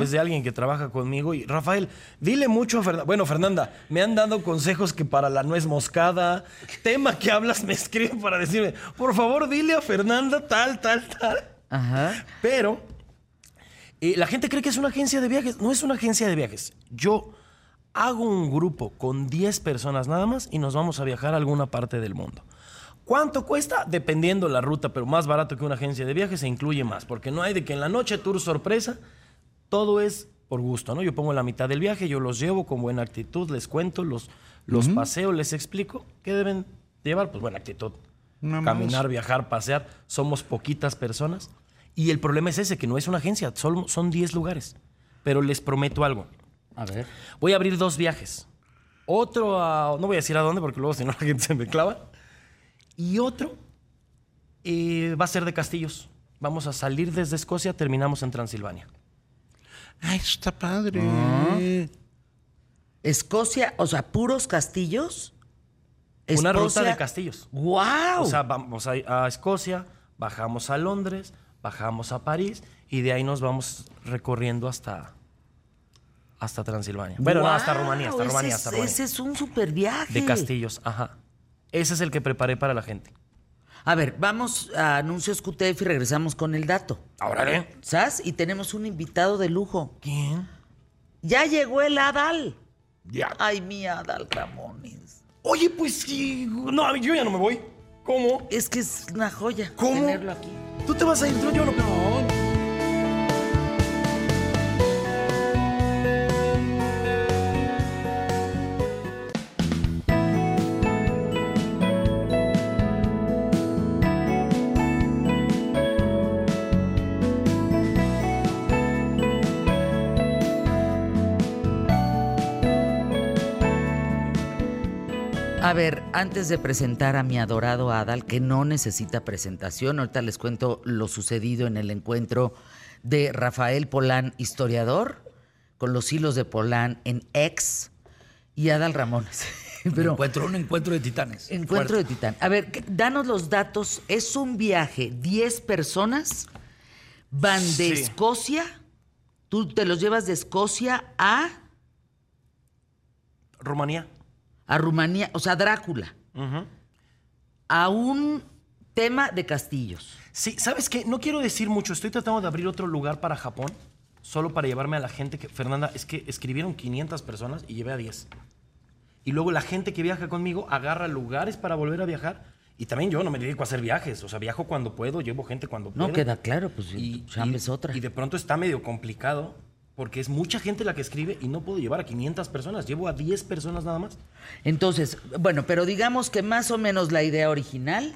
Es de alguien que trabaja conmigo. Y Rafael, dile mucho a Fernanda. Bueno, Fernanda, me han dado consejos que para la nuez moscada, tema que hablas, me escriben para decirme, por favor, dile a Fernanda tal, tal, tal. Ajá. Pero eh, la gente cree que es una agencia de viajes. No es una agencia de viajes. Yo hago un grupo con 10 personas nada más y nos vamos a viajar a alguna parte del mundo. ¿Cuánto cuesta? Dependiendo la ruta, pero más barato que una agencia de viajes se incluye más, porque no hay de que en la noche tour sorpresa, todo es por gusto, ¿no? Yo pongo la mitad del viaje, yo los llevo con buena actitud, les cuento, los, los paseo, les explico qué deben llevar, pues buena actitud. Caminar, viajar, pasear, somos poquitas personas. Y el problema es ese, que no es una agencia, solo son 10 lugares. Pero les prometo algo. A ver. Voy a abrir dos viajes. Otro a. No voy a decir a dónde porque luego si no la gente se me clava. Y otro eh, va a ser de castillos. Vamos a salir desde Escocia, terminamos en Transilvania. Ay, eso está padre. Escocia, o sea, puros castillos. Una ruta de castillos. ¡Wow! O sea, vamos a, a Escocia, bajamos a Londres, bajamos a París y de ahí nos vamos recorriendo hasta, hasta Transilvania. Bueno, no, hasta. Rumanía, hasta Rumanía, hasta Rumanía. Ese es un super viaje. De castillos, ajá. Ese es el que preparé para la gente. A ver, vamos a anuncios QTF y regresamos con el dato. Ahora, ¿eh? ¿Sabes? Y tenemos un invitado de lujo. ¿Quién? Ya llegó el Adal. Ya. Ay, mi Adal Ramones. Oye, pues sí. No, yo ya no me voy. ¿Cómo? Es que es una joya ¿Cómo? tenerlo aquí. ¿Tú te vas a ir? Yo yo no. no. A ver, antes de presentar a mi adorado Adal, que no necesita presentación, ahorita les cuento lo sucedido en el encuentro de Rafael Polán, historiador, con los hilos de Polán en ex, y Adal Ramones. <laughs> Pero, encuentro, un encuentro de titanes. Encuentro de Titán. A ver, que- danos los datos. Es un viaje, 10 personas van de Sí. Escocia. Tú te los llevas de Escocia a, Rumanía. A Rumanía, o sea, Drácula. A un tema de castillos. Sí, ¿sabes qué? No quiero decir mucho. Estoy tratando de abrir otro lugar para Japón, solo para llevarme a la gente que... Fernanda, es que escribieron 500 personas y llevé a 10. Y luego la gente que viaja conmigo agarra lugares para volver a viajar. Y también yo no me dedico a hacer viajes. O sea, viajo cuando puedo, llevo gente cuando puedo. No, queda claro, pues Y, chamba y- es otra. y de pronto está medio complicado porque es mucha gente la que escribe y no puedo llevar a 500 personas. Llevo a 10 personas nada más. Entonces, bueno, pero digamos que más o menos la idea original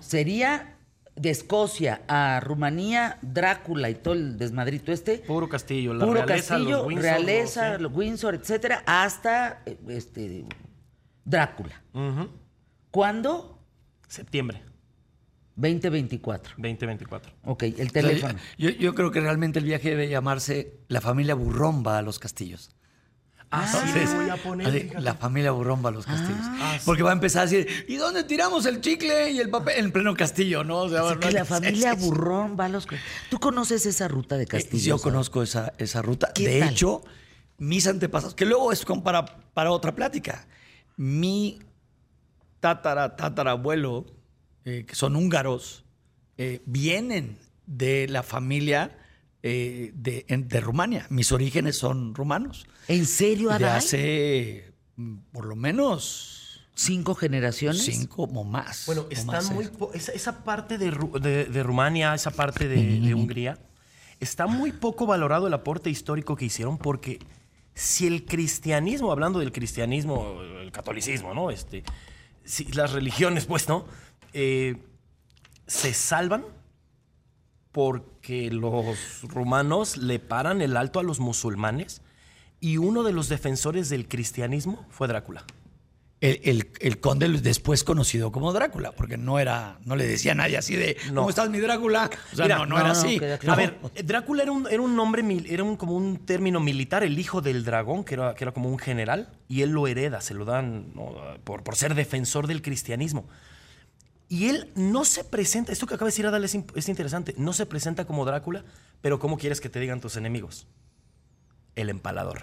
sería de Escocia a Rumanía, Drácula y todo el desmadrito este. Puro castillo, la Puro realeza, castillo, los Windsor, realeza, los- sí. los Windsor, etcétera, hasta este Drácula. ¿Cuándo? Septiembre 2024. 2024. Ok, el teléfono. Yo, yo creo que realmente el viaje debe llamarse La familia Burrón va a los castillos. Entonces, le voy a poner. así, la familia Burrón va a los castillos. Ah, sí. Porque va a empezar a decir, ¿y dónde tiramos el chicle y el papel? En pleno castillo, ¿no? O sea, bueno, que la es- familia es- Burrón va a los... ¿Tú conoces esa ruta de Eh, castillos? Yo ah? conozco esa, esa ruta. ¿Qué De tal? hecho, mis antepasados, que luego es como para, para otra plática. Mi tatara, tatarabuelo, eh, que son húngaros, eh, vienen de la familia eh, de, en- de Rumania. Mis orígenes son rumanos. ¿En serio, De Adal? hace mm, por lo menos ¿Cinco generaciones? cinco o más. Bueno, está más, muy esa, esa parte de, Ru- de- de Rumania, esa parte de, de Hungría, está muy poco valorado el aporte histórico que hicieron porque si el cristianismo, hablando del cristianismo, el catolicismo, ¿no? Este, si las religiones, pues, ¿no? Eh, se salvan porque los rumanos le paran el alto a los musulmanes Y uno de los defensores del cristianismo fue Drácula. El, el- el conde después conocido como Drácula, porque no era, no le decía a nadie así de No. ¿Cómo estás, mi Drácula? O sea, Mira, no, no, no, era así. A ver, Drácula era un, era un nombre, era un, como un término militar, el hijo del dragón, que era, que era como un general, y él lo hereda, se lo dan por, por ser defensor del cristianismo. Y él no se presenta, esto que acaba de decir Adal es, es interesante, no se presenta como Drácula, pero ¿cómo quieres que te digan tus enemigos? El empalador.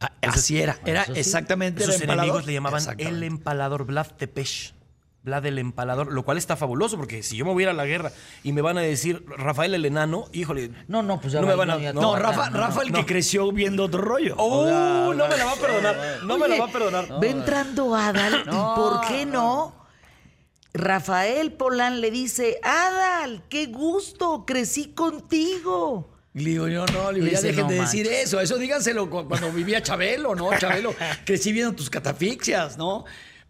Ah, Así era, era eso sí. exactamente Sus el empalador. enemigos le llamaban el empalador, Vlad Tepes. Vlad el empalador, lo cual está fabuloso, porque si yo me voy a ir a la guerra y me van a decir Rafael el enano, híjole. No, no, pues ya no me van a. no, No, No, Rafa, no, Rafa el no. que creció viendo otro rollo. ¡Oh! no me la va a perdonar. No me la va a perdonar. Va entrando Adal y ¿por qué no? Rafael Polán le dice, Adal, qué gusto, crecí contigo. Le digo, yo no, le digo, ya dejen no de decir eso. Eso díganselo cu- cuando vivía Chabelo, ¿no? Chabelo, <laughs> crecí viendo tus catafixias, ¿no?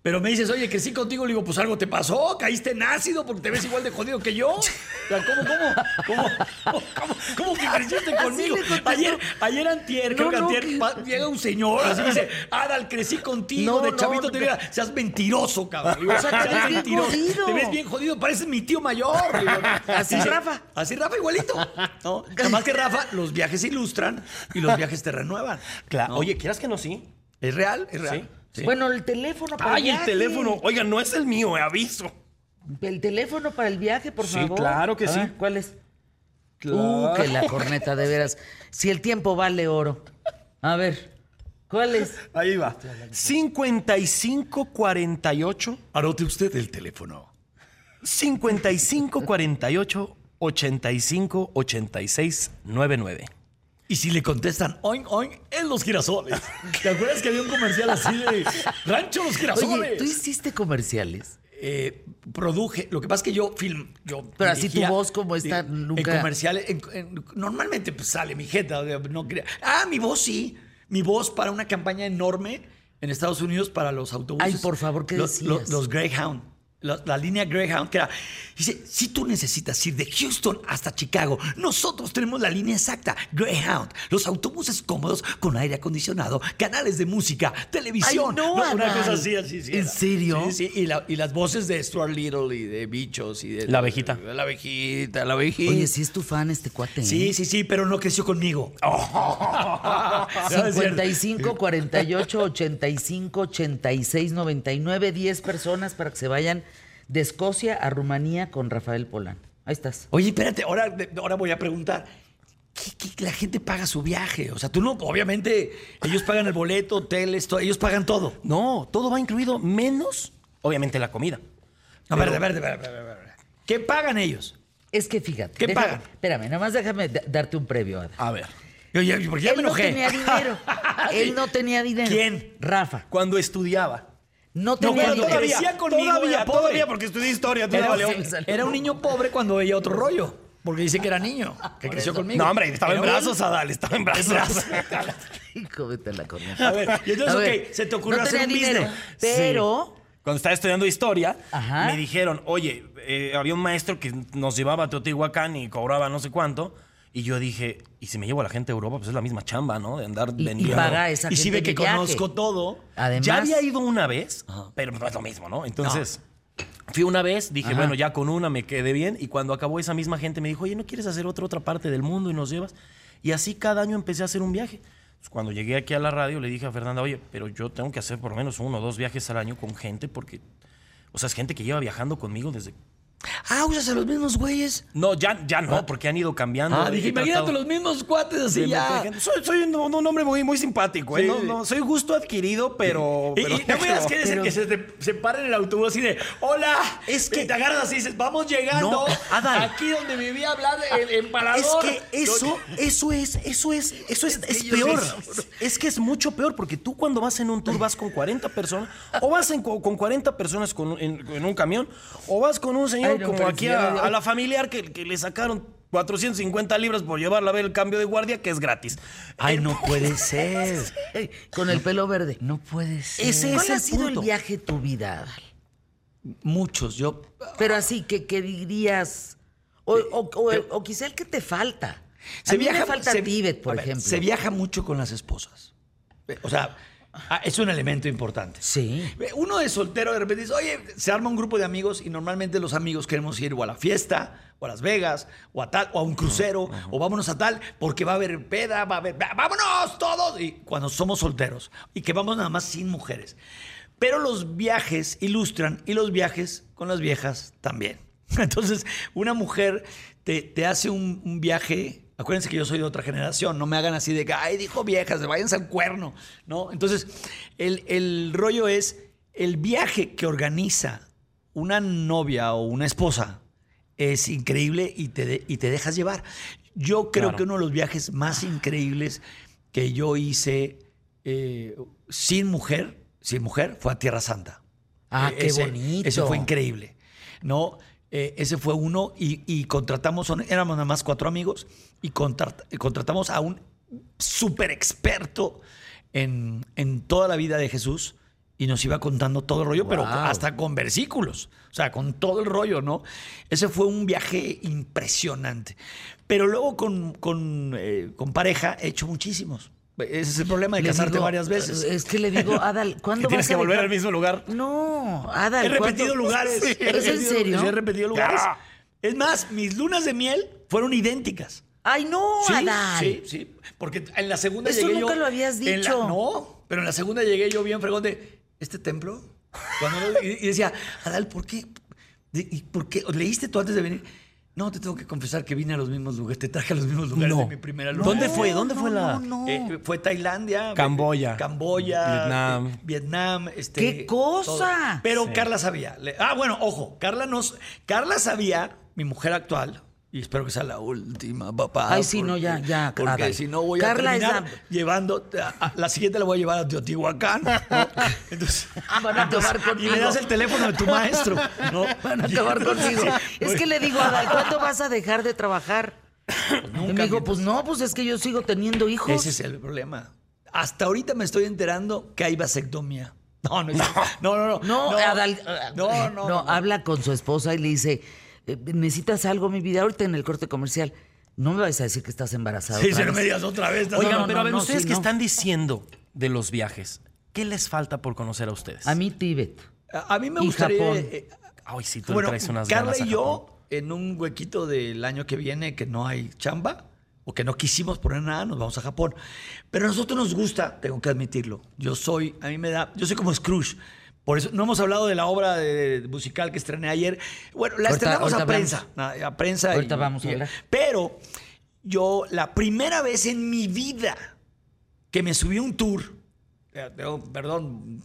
Pero me dices, oye, crecí contigo, le digo, pues algo te pasó, caíste en ácido porque te ves igual de jodido que yo. O sea, ¿cómo, cómo, cómo, cómo, cómo que creciste conmigo? Ayer, ayer antier, creo No, que no, antier, que- pa- llega un señor, así me dice, Adal, crecí contigo, No, de chavito no, te que- diga, seas mentiroso, cabrón. Digo, O sea, te "Seas ves bien mentiroso. jodido. Te ves bien jodido, pareces mi tío mayor. Digo, Así Dice, Rafa. Así Rafa igualito. ¿no? Nada más que Rafa, los viajes se ilustran y los viajes te renuevan. Claro. ¿no? Oye, ¿quieras que no sí? es real, es real. Sí. Bueno, el teléfono para Ay, el viaje. teléfono. Oiga, no es el mío, eh, aviso. El teléfono para el viaje, por Sí, favor. claro que sí. ¿Cuál es? Uh, que la corneta, de veras. Si el tiempo vale oro. A ver, ¿cuál es? Ahí va. 5548 Anote usted el teléfono. 5548 85 86 99. Y si le contestan oin, oin, en los girasoles. <laughs> ¿Te acuerdas que había un comercial así de Rancho Los Girasoles? Oye, ¿tú hiciste comerciales? eh, produje. Lo que pasa es que yo film, yo Pero así tu voz como esta nunca- En comerciales, en- en- normalmente pues sale mi jeta. No crea- ah, mi voz sí. Mi voz para una campaña enorme en Estados Unidos para los autobuses. Ay, por favor, ¿qué Los- decías? los- los Greyhound. La, la línea Greyhound, que era, dice, si tú necesitas ir de Houston hasta Chicago, nosotros tenemos la línea exacta, Greyhound, los autobuses cómodos con aire acondicionado, canales de música, televisión. Ay, no, una Adal. cosa así, así, sí. ¿En era. serio? Sí, sí, y, la- y las voces de Stuart Little y de Bichos y de... La abejita. la abejita, la abejita. Oye, si es tu fan este cuate. ¿eh? Sí, sí, sí, pero no creció conmigo. <laughs> No, es cierto. 55 48 85 86 99 10 personas para que se vayan de Escocia a Rumanía con Rafael Polán. Ahí estás. Oye, espérate, ahora, ahora voy a preguntar. ¿Qué, qué- la gente paga su viaje? O sea, tú no, obviamente, ellos pagan el boleto, hoteles, todo, ellos pagan todo. No, todo va incluido, menos, obviamente, la comida. A ver, a ver, a ver, a ver, a ver, a ver. ¿Qué pagan ellos? Es que fíjate. ¿Qué déjame- pagan? Espérame, nada más déjame da- darte un previo. Ada. A ver. Yo ya, porque ya Él me no enojé. tenía dinero. <laughs> Él no tenía dinero. ¿Quién? Rafa. Cuando estudiaba. No tenía dinero. todavía- conmigo, todavía, todavía, porque estudié historia. Era, no valió. era un niño pobre cuando veía otro rollo. Porque dice que era niño, que creció conmigo. No, hombre, estaba en un- brazos, Adal, estaba en brazos. <laughs> Hijo, vete a la corneta. A ver, y entonces, ok, se te ocurrió no hacer un dinero, business. Pero Cuando estaba estudiando historia, Ajá. me dijeron, oye, eh, había un maestro que nos llevaba a Teotihuacán y cobraba no sé cuánto. Y yo dije, ¿y si me llevo a la gente a Europa? Pues es la misma chamba, ¿no? De andar Y- y vendiendo. paga a esa Y si ve que viaje. conozco todo. Además, Ya había ido una vez, pero no es lo mismo, ¿no? Entonces, fui una vez, dije, Ajá. bueno, ya con una me quedé bien. Y cuando acabó esa misma gente me dijo, oye, ¿no quieres hacer otra, otra parte del mundo y nos llevas? Y así cada año empecé a hacer un viaje. Pues, cuando llegué aquí a la radio le dije a Fernanda, oye, pero yo tengo que hacer por lo menos uno o dos viajes al año con gente porque, o sea, es gente que lleva viajando conmigo desde... Ah, usas a los mismos güeyes. No, ya, ya no, porque han ido cambiando. Ah, dije, imagínate los mismos cuates así ya. gente. Soy, soy un, un hombre muy, muy simpático, ¿eh? Sí, no, no, soy gusto adquirido, pero... Y, pero y no que eres el que se, te- se para en el autobús así de ¡Hola! Es que- Y te agarras así y dices, vamos llegando No, Adal. aquí donde vivía hablar el empalador. Es que eso, eso es, eso es, eso es, peor. Es que es mucho peor porque tú cuando vas en un tour vas con 40 personas o vas en co- con 40 personas con, en, en un camión o vas con un señor Como aquí a, a la familiar que, que le sacaron 450 libras por llevarla a ver el cambio de guardia que es gratis. Ay, no puede ser. <laughs> Con el pelo verde. No puede ser. Ese ¿Cuál es ha sido punto. el viaje de tu vida, Adal? Muchos, yo. Pero así, que, que dirías... O, o- o- o quizá el que te falta. A Se mí viaja, me falta se- Tíbet, por a ver, ejemplo. Se viaja mucho con las esposas. O sea, ah, es un elemento importante. Sí. Uno es soltero, de repente dice, oye, se arma un grupo de amigos y normalmente los amigos queremos ir o a la fiesta, o a Las Vegas, o a tal, o a un crucero, o vámonos a tal, porque va a haber peda, va a haber, "Va- vámonos todos. Y cuando somos solteros, y que vamos nada más sin mujeres. Pero los viajes ilustran, y los viajes con las viejas también. <laughs> Entonces, una mujer te, te hace un, un viaje. Acuérdense que yo soy de otra generación, no me hagan así de que, ay, dijo viejas, váyanse al cuerno, ¿no? Entonces, el, el rollo es el viaje que organiza una novia o una esposa es increíble y te, de- y te dejas llevar. Yo creo Claro. que uno de los viajes más increíbles que yo hice eh, sin mujer, sin mujer, fue a Tierra Santa. Ah, Eh, qué ese- bonito. Ese fue increíble. ¿no? Eh, ese fue uno y, y contratamos, éramos nada más cuatro amigos y contrat- y contratamos a un súper experto en, en toda la vida de Jesús y nos iba contando todo el rollo, pero hasta con versículos, o sea, con todo el rollo, ¿no? Ese fue un viaje impresionante. Pero luego con, con, eh, con pareja he hecho muchísimos. Ese es el problema de Le casarte digo, varias veces. Es que le digo, Adal, <laughs> ¿cuándo Que tienes vas a que volver dejar- al mismo lugar. No, Adal. He repetido ¿cuándo- lugares. ¿Es He en repetido- serio? sí, he repetido lugares. Es más, mis lunas de miel fueron idénticas. Ay, no, Sí, Adal. sí, sí. Porque en la segunda Eso llegué nunca yo- lo habías la- dicho. no, pero en la segunda llegué yo bien fregón de este templo. Cuando y, y decía, Adal, ¿por qué? ¿Y por qué? ¿Leíste tú antes de venir? No, te tengo que confesar que vine a los mismos lugares, te traje a los mismos lugares No. de mi primera luna. ¿Dónde fue? ¿Dónde fue la...? No, no. Eh, fue Tailandia, Camboya. Camboya, Vietnam. eh, Vietnam, este, ¡Qué cosa! todo. Pero Sí. Carla sabía. Ah, bueno, ojo, Carla nos, Carla sabía, mi mujer actual, y espero que sea la última, papá. Ay, sí, no, ya, ya, Porque si no voy Carla a terminar la- llevando, a- a- la siguiente la voy a llevar a Teotihuacán. <laughs> ¿no? Entonces, Van a y conmigo. me das el teléfono de tu maestro, ¿no? <laughs> Van a acabar conmigo. Es que le digo, Adal, ¿cuándo vas a dejar de trabajar? y me dijo, pues no, pues es que yo sigo teniendo hijos. Ese es el problema. Hasta ahorita me estoy enterando que hay vasectomía. No, no, <laughs> no, no, no. No, Adal, No, habla con su esposa y le dice, ¿necesitas algo, mi vida? Ahorita en el corte comercial. No me vas a decir que estás embarazada. Sí, otra no vez. me digas otra vez. Oigan, no, pero no, a ver, no, ustedes sí, que no. están diciendo de los viajes, ¿qué les falta por conocer a ustedes? A mí, Tíbet. A a mí me Y gustaría. Japón. eh, Ay, sí, tú le bueno, traes unas Carla ganas a y yo, en un huequito del año que viene que no hay chamba o que no quisimos poner nada, nos vamos a Japón. Pero a nosotros nos gusta, tengo que admitirlo. Yo soy, a mí me da, yo soy como Scrooge. Por eso no hemos hablado de la obra de, de musical que estrené ayer. Bueno, la Ahorita- estrenamos a prensa. A, a prensa. Ahorita vamos a y- hablar. Pero yo, la primera vez en mi vida que me subí a un tour, eh, perdón,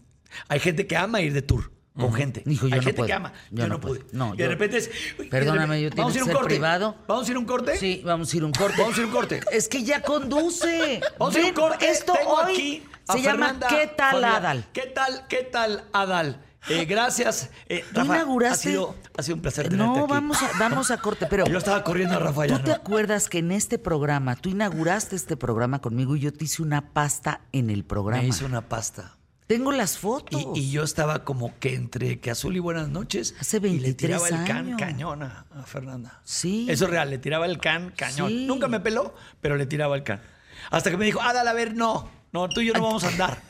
hay gente que ama ir de tour con gente. Hijo, yo hay no gente puedo. que ama. Yo Yo, no pude. No, y de yo- repente es. Perdóname, yo tengo Vamos a que ir un corte. privado. Vamos a ir un corte. Sí, vamos a ir un corte. Vamos a ir un corte. Es que ya conduce. Vamos a ir un corte. Esto Tengo hoy aquí a se llama ¿Qué tal. Adal? ¿Qué tal, qué tal, Adal? Eh, gracias. Eh, ¿Tú Rafa, inauguraste? Ha sido, ha sido un placer tenerte No, aquí. vamos a, vamos a corte, pero <laughs> Yo estaba corriendo a Rafa ya, ¿tú te ¿no? acuerdas que en este programa, tú inauguraste este programa conmigo y yo te hice una pasta en el programa? Me hizo una pasta. Tengo las fotos. Y, y yo estaba como que entre que azul y buenas noches. Hace y le 23 tiraba el can cañón a, Fernanda. Sí. Eso es real, le tiraba el can cañón. Sí. Nunca me peló, pero le tiraba el can. Hasta que me dijo, Adal, a ver, no, no, tú y yo no vamos a andar.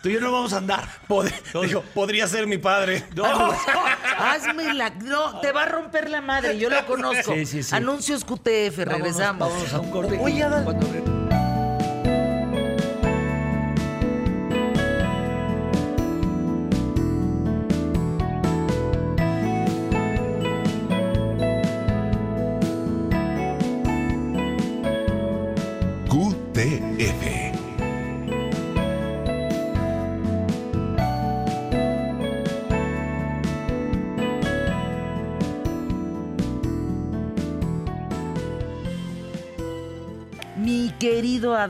Tú y yo no vamos a andar. Pod- <laughs> Dijo, podría ser mi padre. No. <laughs> Hazme <laughs> la. No, te va a romper la madre, yo lo conozco. Sí, sí, sí. Anuncios QTF, regresamos. Vámonos, vámonos a un corte. Oye, y Adal. cuando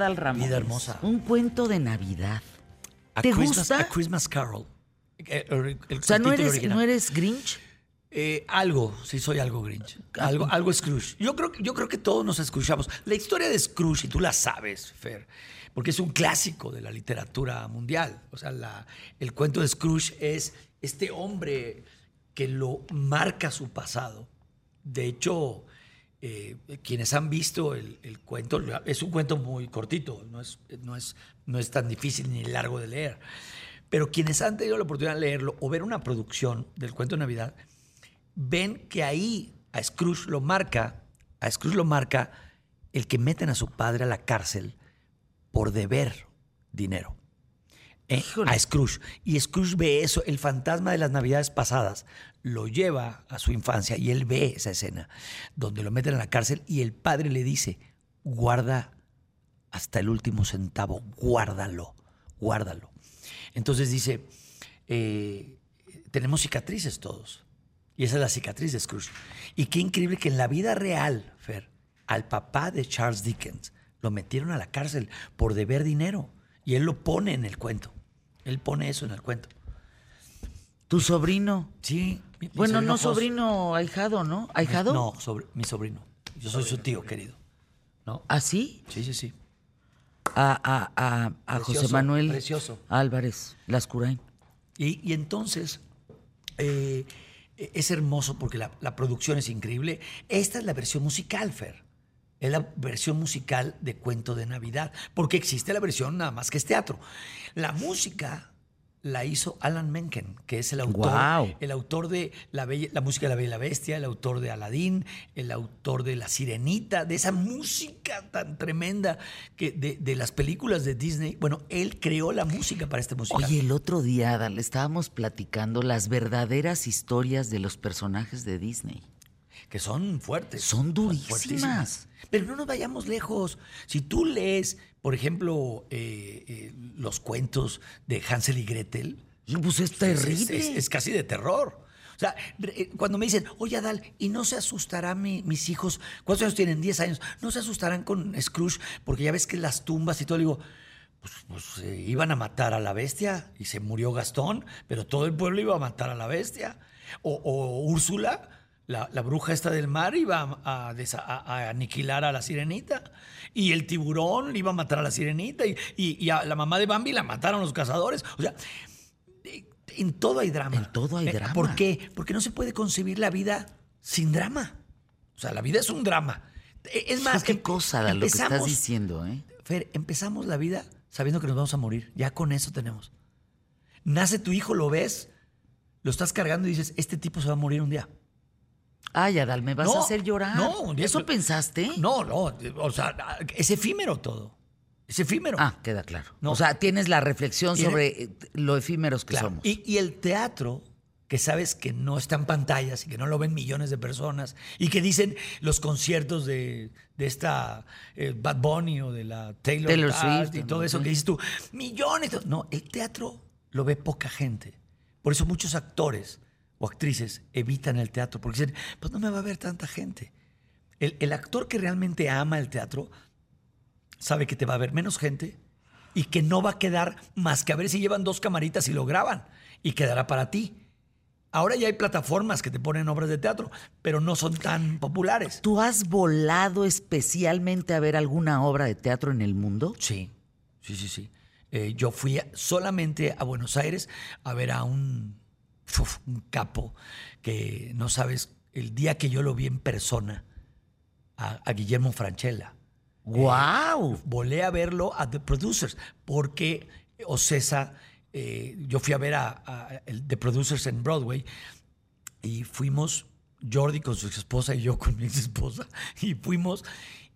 Adal Ramos. Vida hermosa. Un cuento de Navidad. A ¿Te Christmas, gusta? A Christmas Carol. Eh, el- el O sea, ¿no eres, original. ¿no eres Grinch? Eh, algo, sí soy algo Grinch. Algo, algo Scrooge. Yo creo, que- yo creo que todos nos escuchamos. La historia de Scrooge, y tú la sabes, Fer, porque es un clásico de la literatura mundial. O sea, la- el cuento de Scrooge es este hombre que lo marca su pasado. De hecho, eh, quienes han visto el, cuento, es un cuento muy cortito, no es, no, es, no es tan difícil ni largo de leer. Pero quienes han tenido la oportunidad de leerlo o ver una producción del cuento de Navidad, ven que ahí a Scrooge lo marca, a Scrooge lo marca el que meten a su padre a la cárcel por deber dinero. Eh, a Scrooge. Y Scrooge ve eso, el fantasma de las navidades pasadas, lo lleva a su infancia y él ve esa escena donde lo meten a la cárcel y el padre le dice, guarda hasta el último centavo, guárdalo, guárdalo. Entonces dice, eh, tenemos cicatrices todos. Y esa es la cicatriz de Scrooge. Y qué increíble que en la vida real, Fer, al papá de Charles Dickens lo metieron a la cárcel por deber dinero. Y él lo pone en el cuento. Él pone eso en el cuento. ¿Tu sobrino? Sí. mi- mi Bueno, no Jos. sobrino, ahijado, ¿no? ¿Ahijado? No, sobre, mi sobrino. Yo soy su tío, querido. ¿No? ¿Así? Sí, sí, sí. A, a, a, a José Manuel precioso. Álvarez Lascurain. Y, y entonces eh, es hermoso porque la, la producción es increíble. Esta es la versión musical, Fer. Es la versión musical de Cuento de Navidad, porque existe la versión nada más que es teatro. La música la hizo Alan Menken, que es el autor, el autor de la, Bella- la música de La Bella y la Bestia, el autor de Aladdin, el autor de La Sirenita, de esa música tan tremenda que de, de las películas de Disney. Bueno, él creó la música para este musical. Oye, el otro día, Adal, estábamos platicando las verdaderas historias de los personajes de Disney. Que son fuertes. Son durísimas. fuertísimas. Pero no nos vayamos lejos. Si tú lees, por ejemplo, eh, eh, los cuentos de Hansel y Gretel, Pues es es- terrible. Es, es casi de terror. O sea, eh, cuando me dicen, oye Adal, ¿y no se asustarán mi- mis hijos? ¿Cuántos años tienen? 10 años. ¿No se asustarán con Scrooge? Porque ya ves que las tumbas y todo, digo, pues, pues, eh, iban a matar a la bestia y se murió Gastón, pero todo el pueblo iba a matar a la bestia. O, o Úrsula, la, la bruja esta del mar, iba a, a aniquilar a la sirenita. Y el tiburón iba a matar a la sirenita. Y, y- y a la mamá de Bambi la mataron los cazadores. O sea, en todo hay drama. En todo hay Eh, drama. ¿Por qué? Porque no se puede concebir la vida sin drama. O sea, la vida es un drama. Eh, Es más, qué em- cosa, lo que estás diciendo, ¿eh? Fer, empezamos la vida sabiendo que nos vamos a morir. Ya con eso tenemos. Nace tu hijo, lo ves, lo estás cargando y dices, este tipo se va a morir un día. Ay, Adal, me vas No, a hacer llorar. no, ¿Eso pensaste? No, no, o sea, es efímero todo. Es efímero. Ah, queda claro. No. O sea, tienes la reflexión sobre eh, lo efímeros que Claro. somos. Y, y el teatro, que sabes que no está en pantallas y que no lo ven millones de personas, y que dicen los conciertos de, de esta eh, Bad Bunny o de la Taylor, Taylor Swift y todo ¿no? eso que dices tú, millones. No, el teatro lo ve poca gente. Por eso muchos actores o actrices evitan el teatro, porque dicen, pues no me va a ver tanta gente. El, el actor que realmente ama el teatro sabe que te va a ver menos gente y que no va a quedar más que a ver si llevan dos camaritas y lo graban y quedará para ti. Ahora ya hay plataformas que te ponen obras de teatro, pero no son tan populares. ¿Tú has volado especialmente a ver alguna obra de teatro en el mundo? Sí, sí, sí, sí. Eh, yo fui solamente a Buenos Aires a ver a un, uf, un capo que no sabes, el día que yo lo vi en persona, a, a Guillermo Franchella. ¡Guau! volé a verlo a The Producers porque Ocesa, eh, yo fui a ver a, The Producers en Broadway y fuimos Jordi con su esposa y yo con mi <laughs> esposa y fuimos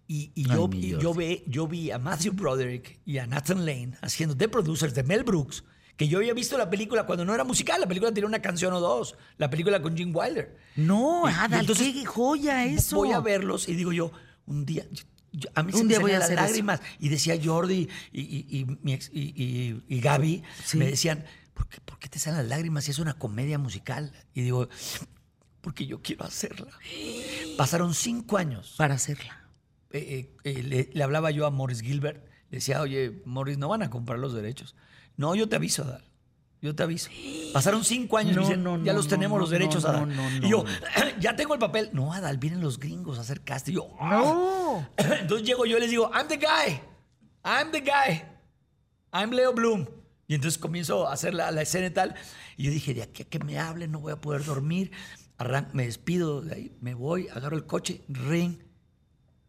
y, y Ay, yo, mi y Jordi. yo, ve, yo vi a Matthew Broderick y a Nathan Lane haciendo The Producers de Mel Brooks que yo había visto la película cuando no era musical, la película tenía una canción o dos, la película con Jim Wilder. No, Y- Adal, entonces qué joya eso. Voy a verlos y digo yo, un día, yo- a mí se Un me día salían voy a las hacer eso. lágrimas. Y decía Jordi y, y, Gaby, Sí. me decían, ¿por qué, por qué te salen las lágrimas si es una comedia musical? Y digo, porque yo quiero hacerla. Pasaron cinco años. Para hacerla. Eh, eh, eh, le, le hablaba yo a Morris Gilbert. Le decía, oye, Morris, no van a comprar los derechos. No, yo te aviso, Adal. Yo te aviso. Pasaron cinco años. No, me dicen, no, ya los tenemos los derechos, no, Adal. y yo, <clears throat> ya tengo el papel. No, Adal, vienen los gringos a hacer casting. Y yo, No. <clears throat> Entonces llego yo y les digo, I'm the guy. I'm the guy. I'm Leo Bloom. Y entonces comienzo a hacer la, la escena y tal. Y yo dije, de aquí a que me hablen no voy a poder dormir. Arran me despido de ahí, me voy, agarro el coche, ring.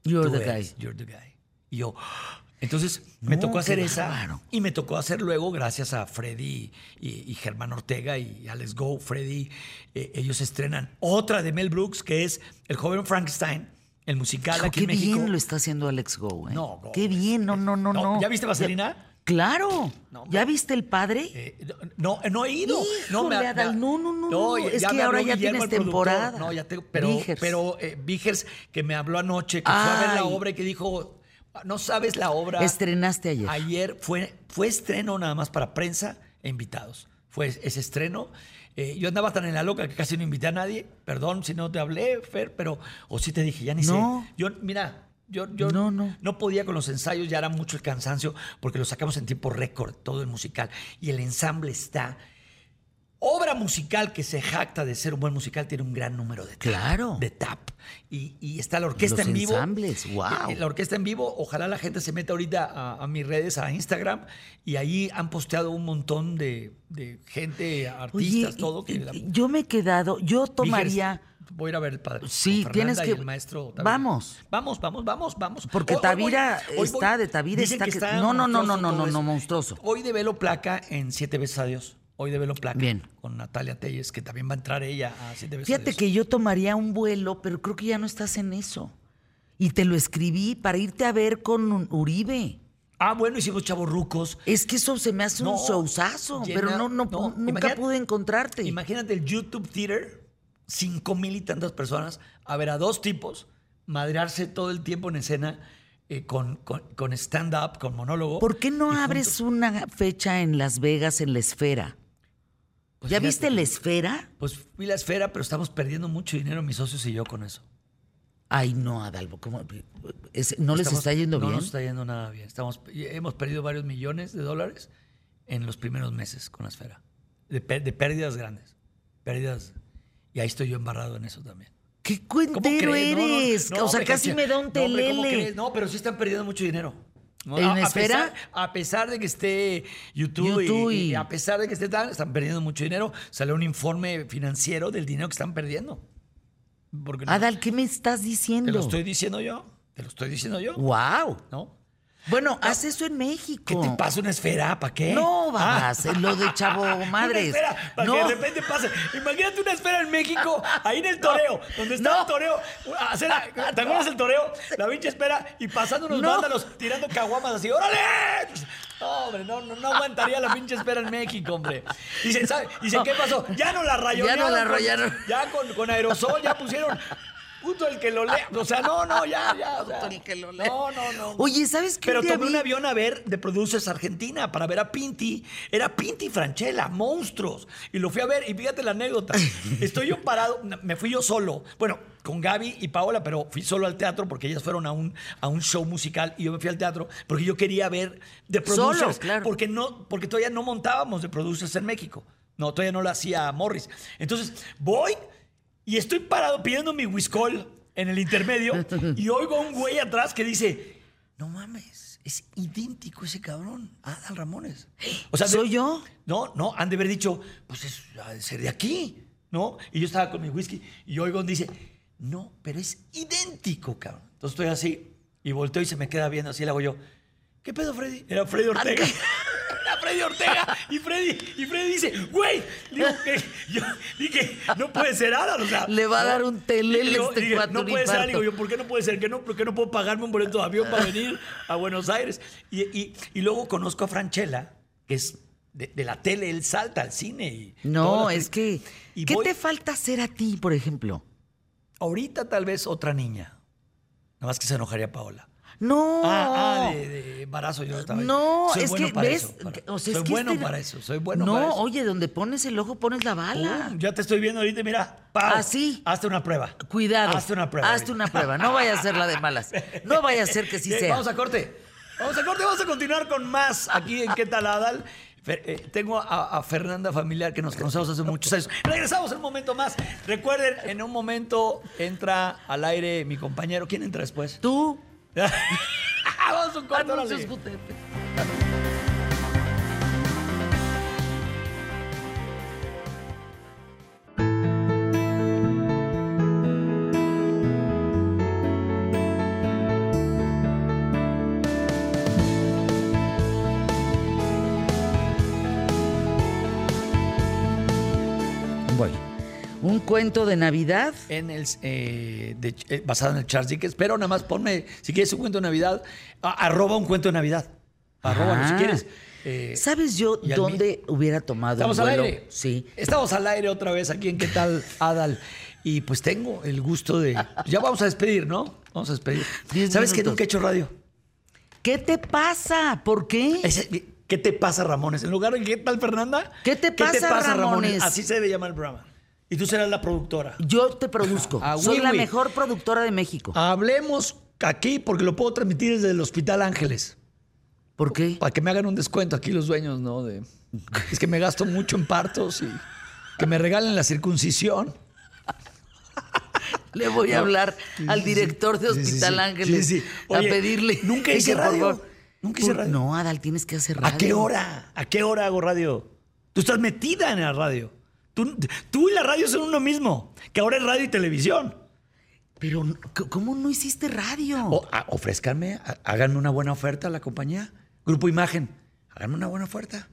You're the eres, guy. You're the guy. Y yo, entonces me No, tocó hacer qué esa. Y me tocó hacer luego, gracias a Freddy y, y Germán Ortega y Alex Go, Freddy, eh, ellos estrenan otra de Mel Brooks, que es El joven Frankenstein, el musical Hijo, aquí qué en México. bien lo está haciendo Alex Go, ¿eh? No, Go, Qué bien, no, no, no, No. ¿ya viste Vaselina? Ya- Claro. No, ¿Ya viste el padre? Eh, no, no he ido. no, Híjole, Adal, no, no, no, no. Es que me ahora ya Guillermo, tienes temporada. No, ya tengo. Pero, Vigers. pero eh, Vigers, que me habló anoche, que fue a ver la Ay. obra y que dijo: No sabes la obra. Estrenaste ayer. Ayer fue, fue estreno nada más para prensa e invitados. Fue ese estreno. Eh, yo andaba tan en la loca que casi no invité a nadie. Perdón si no te hablé, Fer, pero. O sí te dije, ya ni No. sé. Yo, mira, yo, yo No, no. no podía con los ensayos, ya era mucho el cansancio, porque lo sacamos en tiempo récord, todo el musical. Y el ensamble está. Obra musical que se jacta de ser un buen musical tiene un gran número de tap. Claro. De tap. Y, y está la orquesta Los en vivo. ensambles, y La orquesta en vivo, ojalá la gente se meta ahorita a, a mis redes, a Instagram, y ahí han posteado un montón de, de gente, artistas, Oye, todo. y- la- yo me he quedado, yo tomaría... Voy a ir a ver el padre. Sí, tienes que- el maestro Tavira. Vamos. Vamos, vamos, vamos, vamos. Porque Hoy- hoy voy- Tavira está, de Tavira está que está no, no, no, no, no, no, no, monstruoso. Hoy de velo placa en Siete veces a Dios. Hoy de velo placa. Bien. Con Natalia Telles, que también va a entrar ella a Siete a Fíjate que yo tomaría un vuelo, pero creo que ya no estás en eso. Y te lo escribí para irte a ver con Uribe. Ah, bueno, hicimos chavos rucos. Es que eso se me hace No, un llena- pero no, no, no, nunca pude encontrarte. Imagínate el YouTube Theater, cinco mil y tantas personas, a ver a dos tipos madrearse todo el tiempo en escena eh, con, con, con stand-up, con monólogo. ¿Por qué no abres juntos. una fecha en Las Vegas en la esfera? Pues ¿Ya fíjate viste la esfera? Pues fui la esfera, pero estamos perdiendo mucho dinero mis socios y yo con eso. Ay, no, Adalvo, ¿cómo? Es- ¿no les Estamos- está yendo no bien? nos está yendo nada bien. Estamos, hemos perdido varios millones de dólares en los primeros meses con la esfera. De, de pérdidas grandes. Pérdidas. Y ahí estoy yo embarrado en eso también. ¿Qué ¿Cómo cuentero crees? No, no, eres? no, o sea, hombre, casi me da un No, hombre, ¿cómo telele. crees? No, pero sí están perdiendo mucho dinero. No, ¿En a, esfera? pesar, a pesar de que esté YouTube, y- YouTube y, y- a pesar de que esté tal, están perdiendo mucho dinero. Sale un informe financiero del dinero que están perdiendo. Porque no- Adal, ¿qué me estás diciendo? te lo estoy diciendo yo. Te lo estoy diciendo yo. ¡Wow! ¿No? Bueno, haz eso en México. ¿Qué te pasa una esfera? ¿Para qué? No, Ah. babas, en lo de chavo <laughs> madres. Una esfera, para no. que de repente pase. Imagínate una esfera en México, ahí en el <laughs> toreo, donde está No. el toreo. hacer- ¿Te acuerdas del toreo? La pinche espera y pasando unos No. vándalos tirando caguamas así. ¡Órale! No, hombre, no, no, no aguantaría la pinche espera en México, hombre. Dice, ¿sabe? ¿qué pasó? Ya no la rayonearon. Ya no la rayaron. Ya con, con aerosol, ya pusieron. Puto el que lo lea. O sea, no, no, ya, ya. o <laughs> sea, Puto el que lo lea. No, no, no. Oye, ¿sabes qué? Pero tomé vi- un avión a ver de Producers Argentina para ver a Pinti. Era Pinti Franchella, monstruos. Y lo fui a ver y fíjate la anécdota. <laughs> Estoy yo parado, me fui yo solo. Bueno, con Gaby y Paola, pero fui solo al teatro porque ellas fueron a un, a un show musical y yo me fui al teatro porque yo quería ver de Producers. Solo, claro. Porque, no, porque todavía no montábamos de Producers en México. No, todavía no lo hacía Morris. Entonces, voy y estoy parado pidiendo mi whiskol en el intermedio <laughs> y oigo a un güey atrás que dice, no mames, es idéntico ese cabrón, Adal Ramones. O sea, de- ¿Soy yo? No, no, han de haber dicho, pues es ha de ser de aquí, ¿no? Y yo estaba con mi whisky y oigo un dice, no, pero es idéntico, cabrón. Entonces estoy así y volteo y se me queda viendo así, le hago yo, ¿qué pedo, Freddy? Era Freddy Ortega. <laughs> Freddy Ortega. Y Freddy, y Freddy dice, güey, digo que yo dije, no puede ser Adal, o sea. Le va a dar un telele este dije, No puede ser, digo yo, ¿por qué no puede ser? ¿Qué no, ¿Por qué no puedo pagarme un boleto de avión para venir a Buenos Aires? Y, y- y luego conozco a Franchella, que es de, de la tele, él salta al cine. Y No, es que. Y ¿Qué voy- te falta hacer a ti, por ejemplo? Ahorita tal vez otra niña. Nada más que se enojaría Paola. No. Ah, ah, de, de embarazo yo estaba. No, Soy es bueno que para ves, eso, para- que- o sea, soy es que bueno este- para eso, soy bueno no, para eso. oye, donde pones el ojo pones la bala. Uh, ya te estoy viendo ahorita, mira. Pau, Así. Hazte una prueba. Cuidado. Hazte una prueba. Hazte ahorita. una prueba. No vaya a ser la de malas. <laughs> No vaya a ser que sí sea. Vamos a corte. Vamos a corte, vamos a continuar con más aquí en ¿Qué tal Adal? Eh, tengo a, a Fernanda Familiar que nos conocemos hace muchos años. Regresamos un momento más. Recuerden, en un momento entra al aire mi compañero. ¿Quién entra después? Tú. <laughs> <laughs> vamos a un corte. ¿Un cuento de Navidad? en el, eh, de- eh, basado en el Charles Dickens, pero nada más ponme, si quieres un cuento de Navidad, a- arroba un cuento de Navidad. Arróbalo si quieres. Eh, ¿Sabes yo al dónde hubiera tomado Estamos un al vuelo? aire. Sí. Estamos al aire otra vez aquí en ¿Qué tal, Adal? Y pues tengo el gusto de... Ya vamos a despedir, ¿no? Vamos a despedir. <laughs> ¿Sabes que minutos. nunca he hecho radio? ¿Qué te pasa? ¿Por qué? ¿Qué te pasa, Ramones? En lugar de ¿qué tal, Fernanda? ¿Qué te pasa, Ramones? Así se debe llamar el programa. Y tú serás la productora. Yo te produzco. Ah, Soy oui, la oui. mejor productora de México. Hablemos aquí porque lo puedo transmitir desde el Hospital Ángeles. ¿Por qué? Para que me hagan un descuento aquí los dueños, ¿no? De, es que me gasto mucho en partos y que me regalen la circuncisión. Le voy a hablar al director de sí, Hospital sí. Ángeles Sí, sí. a pedirle. nunca que, hice por radio. favor- Nunca hice radio. No, Adal, tienes que hacer radio. ¿A qué hora? ¿A qué hora hago radio? Tú estás metida en la radio. Tú, tú y la radio son uno mismo, que ahora es radio y televisión. Pero, ¿cómo no hiciste radio? O, a- ofrézcanme, a- háganme una buena oferta a la compañía. Grupo Imagen, háganme una buena oferta.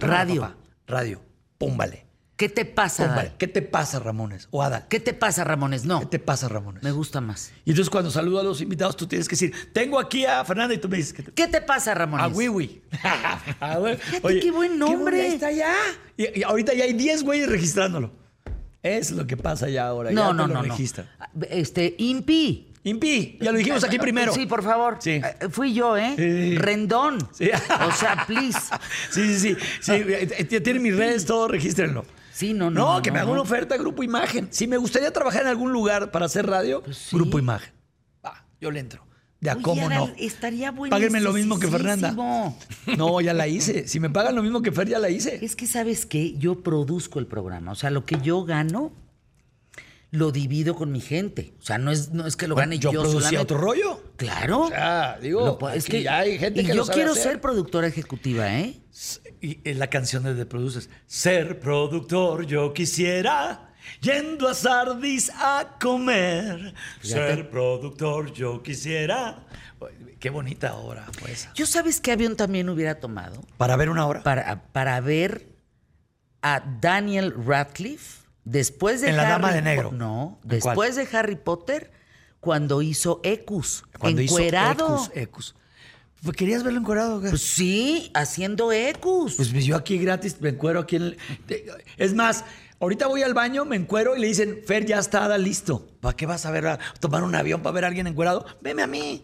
Radio. papá. Radio. Púmbale. ¿Qué te pasa. Adal? ¿Qué te pasa, Ramones? O Adal. ¿Qué te pasa, Ramones? No, ¿Qué te pasa, Ramones? me gusta más. Y entonces cuando saludo a los invitados, tú tienes que decir, tengo aquí a Fernanda y tú me dices, ¿qué te ¿Qué te pasa, Ramones? A Wiwi. <laughs> Ah. Fíjate qué buen nombre. ahí está ya. Y, y ahorita ya hay 10 güeyes registrándolo. Es lo que pasa ya ahora. No, ya no, te lo no, no. registran. Este, Impi. Impi, ya lo dijimos aquí primero. Sí, por favor. Sí. Eh, Fui yo, ¿eh? Sí. Rendón. Sí. O sea, please. <laughs> Sí, sí, sí. sí eh, eh, tienen mis redes, todo, regístrenlo. Sí, no, no. No, no, que me no, haga una oferta Grupo Imagen. Si me gustaría trabajar en algún lugar para hacer radio, Pues sí. Grupo Imagen. Va, yo le entro. De a Oye, cómo no. Estaría bueno. Páguenme lo mismo que Fernanda. No, ya la hice. Si me pagan lo mismo que Fer, ya la hice. Es que, ¿sabes qué? Yo produzco el programa. O sea, lo que yo gano, lo divido con mi gente. O sea, no es, no es que lo Bueno, gane yo yo, producía solamente. otro rollo. Claro. O sea, digo, Lo es que ya hay gente y que yo lo sabe quiero hacer. ser productora ejecutiva, ¿eh? Y la canción de The Producers. Ser productor yo quisiera, yendo a Sardis a comer. Ser productor yo quisiera. Qué bonita obra fue esa. Yo sabes qué avión también hubiera tomado Para ver una obra. para, para ver a Daniel Radcliffe después de En La Harry Dama de Po- Negro. No, después de Harry Potter cuando hizo Ecus, Cuando hizo encuerado. Ecus, Ecus. Pues, ¿Querías verlo encuerado? güey? Pues sí, haciendo Ecus. Pues yo aquí gratis me encuero aquí en el... Es más, ahorita voy al baño, me encuero y le dicen, Fer, ya está listo. ¿Para qué vas a ver a tomar un avión para ver a alguien encuerado? Veme a mí.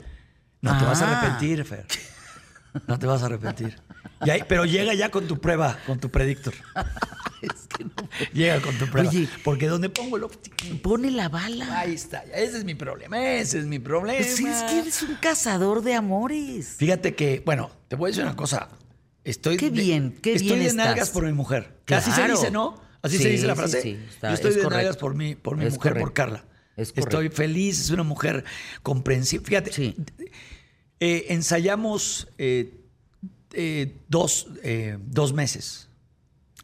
No te vas a Ah. arrepentir, Fer. <laughs> No te vas a arrepentir. Y ahí- pero llega ya con tu prueba, con tu predictor. <laughs> Llega con tu prueba. Oye. Porque donde pongo el óptico. Pone la bala. Ahí está. Ese es mi problema. Ese es mi problema. Pues es que eres un cazador de amores. Fíjate que, bueno, te voy a decir una cosa. Estoy Qué de- bien, qué estoy bien de estás. nalgas por mi mujer. Así se Claro. dice, ¿no? Así se Sí, dice la sí, frase. sí, está- Yo estoy es de correcto. nalgas por mi, por mi Es mujer, por. Carla. Es estoy feliz, es una mujer comprensiva. Fíjate, Sí. eh, ensayamos eh, eh, dos, eh, dos meses.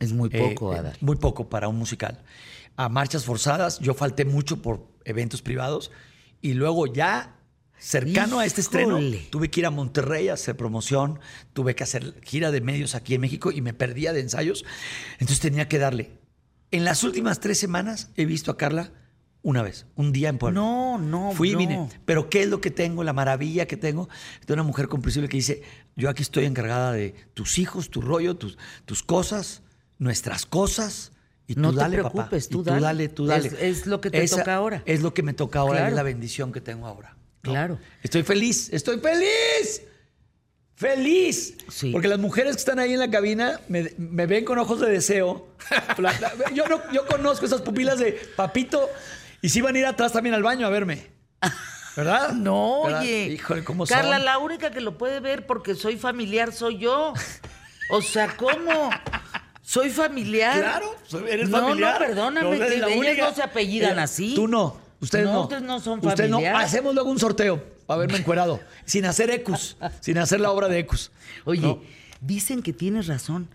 Es muy Eh, poco, eh, Adal. muy poco para un musical. A marchas forzadas, yo falté mucho por eventos privados y luego ya cercano a este estreno Híjole. tuve que ir a Monterrey a hacer promoción, tuve que hacer gira de medios aquí en México y me perdía de ensayos, entonces tenía que darle. En las últimas tres semanas he visto a Carla una vez, un día en Puebla. No, no, Fui y vine. Pero ¿qué es lo que tengo? La maravilla que tengo de una mujer comprensible que dice, yo aquí estoy encargada de tus hijos, tu rollo, tus, tus cosas, nuestras cosas. Y tú No te dale, papá. preocupes, Y tú dale. dale, tú dale. Es- es lo que te Esa toca ahora. Es lo que me toca ahora, Claro. es la bendición que tengo ahora. ¿no? Claro. Estoy feliz, estoy feliz. ¡Feliz! Sí. Porque las mujeres que están ahí en la cabina me, me ven con ojos de deseo. <laughs> Yo, no, yo conozco esas pupilas de papito y sí van a ir atrás también al baño a verme. ¿Verdad? <laughs> No, ¿Verdad? oye. Híjole, ¿cómo Carla, son? la única que lo puede ver porque soy familiar soy yo. O sea, ¿cómo? Soy familiar. Claro, eres no, familiar. No, perdóname, eres que la ellas única. no se apellidan Eh, así. Tú no, ustedes no. ustedes no son Ustedes no. Hacemos luego un sorteo para verme encuerado. <laughs> sin hacer ecus, sin hacer la obra de ecus. Oye, No. dicen que tienes razón,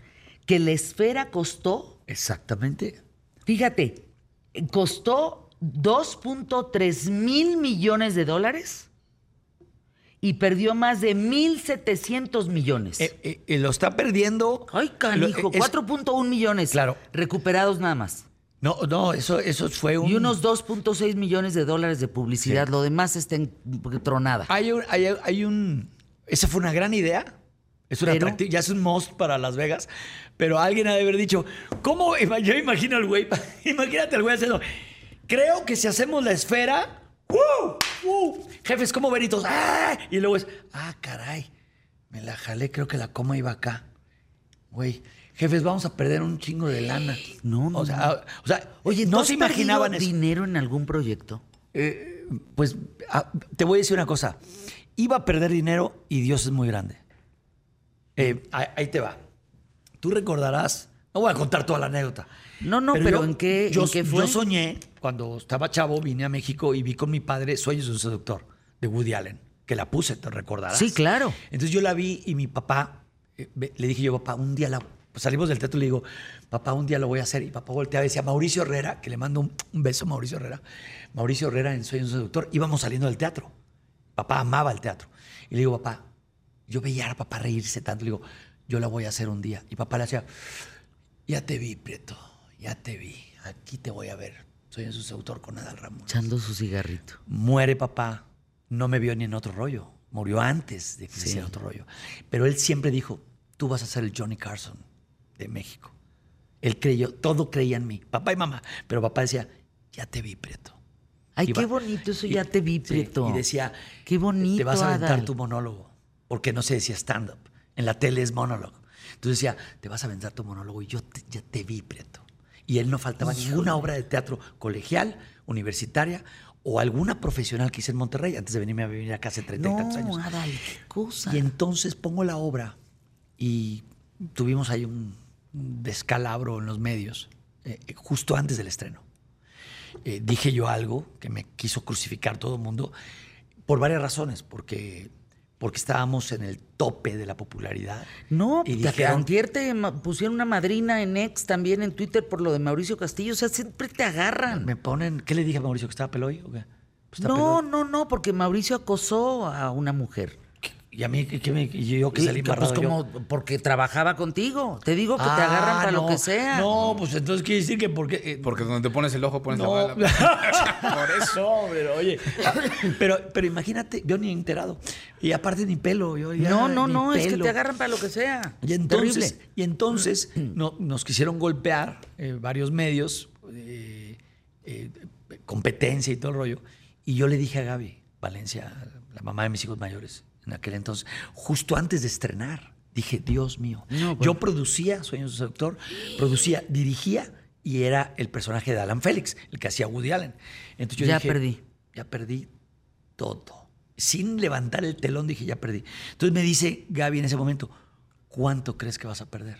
que la esfera costó, Exactamente. fíjate, costó 2.3 mil millones de dólares y perdió más de 1.700 millones. Eh, eh, eh, lo está perdiendo. Ay, canijo, Lo- es- 4.1 millones Claro. recuperados nada más. No, no, eso, eso fue un. Y unos 2.6 millones de dólares de publicidad. Lo demás está en tronada. Hay un, hay, hay un. Esa fue una gran idea. Es un atractivo, ya es un most para Las Vegas. Pero alguien ha de haber dicho, ¿cómo? Yo imagino al güey, <laughs> imagínate al güey haciendo. Creo que si hacemos la esfera. ¡uh! Jefes, ¿cómo veritos? ¡Ah! Y luego es, ah, caray, me la jalé, creo que la coma iba acá. Güey, jefes, vamos a perder un chingo de lana. No, no, O sea, o sea Oye, ¿tú no has se imaginaban eso. dinero en algún proyecto? Eh, pues ah, te voy a decir una cosa. Iba a perder dinero y Dios es muy grande. Eh, ahí, ahí te va. Tú recordarás, no voy a contar toda la anécdota. No, no, pero ¿en qué- yo, en qué fue? Yo soñé, cuando estaba chavo, vine a México y vi con mi padre Sueños de un seductor, de Woody Allen, que la puse, te recordarás. Sí, claro. Entonces yo la vi y mi papá, eh, le dije yo, papá, un día la... Salimos del teatro y le digo, papá, un día lo voy a hacer. Y papá volteaba y decía, Mauricio Herrera, que le mando un, un beso a Mauricio Herrera. Mauricio Herrera en Sueños de un Seductor. Íbamos saliendo del teatro. Papá amaba el teatro. Y le digo, papá, yo veía a papá reírse tanto. Le digo, yo la voy a hacer un día. Y papá le hacía, ya te vi, Prieto, ya te vi. Aquí te voy a ver. Sueños de un Seductor con Adal Ramón. Echando su cigarrito. Muere papá, no me vio ni en otro rollo. Murió antes de que se Sí. hiciera otro rollo. Pero él siempre dijo, tú vas a ser el Johnny Carson de México. Él creyó, todo creía en mí, papá y mamá. Pero papá decía, ya te vi, Prieto. Ay, Iba- qué bonito eso, y- ya te vi, sí, Prieto. y decía, Qué bonito, te vas a aventar Adal. tu monólogo. Porque no se decía stand-up. En la tele es monólogo. Entonces decía, te vas a aventar tu monólogo y yo te- ya te vi, Prieto. Y él no faltaba ninguna obra de teatro colegial, universitaria o alguna profesional que hice en Monterrey antes de venirme a vivir acá hace 30 y tantos años. No, Adal, qué cosa. Y entonces pongo la obra y tuvimos ahí un un descalabro en los medios eh, eh, justo antes del estreno. Eh, dije yo algo que me quiso crucificar todo el mundo por varias razones, porque, porque estábamos en el tope de la popularidad. No, y te dije, ah, te pusieron una madrina en ex también en Twitter por lo de Mauricio Castillo. O sea, siempre te agarran. me ponen, ¿qué le dije a Mauricio que estaba peloy? Pues No, peloy. no, no, porque Mauricio acosó a una mujer. Y a mí, ¿qué- qué me- y yo que salí pues embarrado yo? como porque trabajaba contigo. Te digo que te Ah, agarran para lo que sea. No, pues entonces quiere decir que porque... eh, Porque donde te pones el ojo pones No. la bala. <laughs> Por eso. No, pero oye. Pero, pero imagínate, yo ni he enterado. Y aparte ni pelo. Yo ya no, no, no, es que te agarran para lo que sea. Y entonces, Terrible. y entonces no- nos quisieron golpear eh, varios medios, eh, eh, competencia y todo el rollo. Y yo le dije a Gaby Valencia, la mamá de mis hijos mayores, en aquel entonces, justo antes de estrenar, dije, Dios mío. No, bueno. Yo producía Sueños de Seductor, producía, dirigía y era el personaje de Alan Félix, el que hacía Woody Allen. Entonces yo Ya dije, perdí. Ya perdí todo. Sin levantar el telón dije, ya perdí. Entonces me dice Gaby en ese momento, ¿cuánto crees que vas a perder?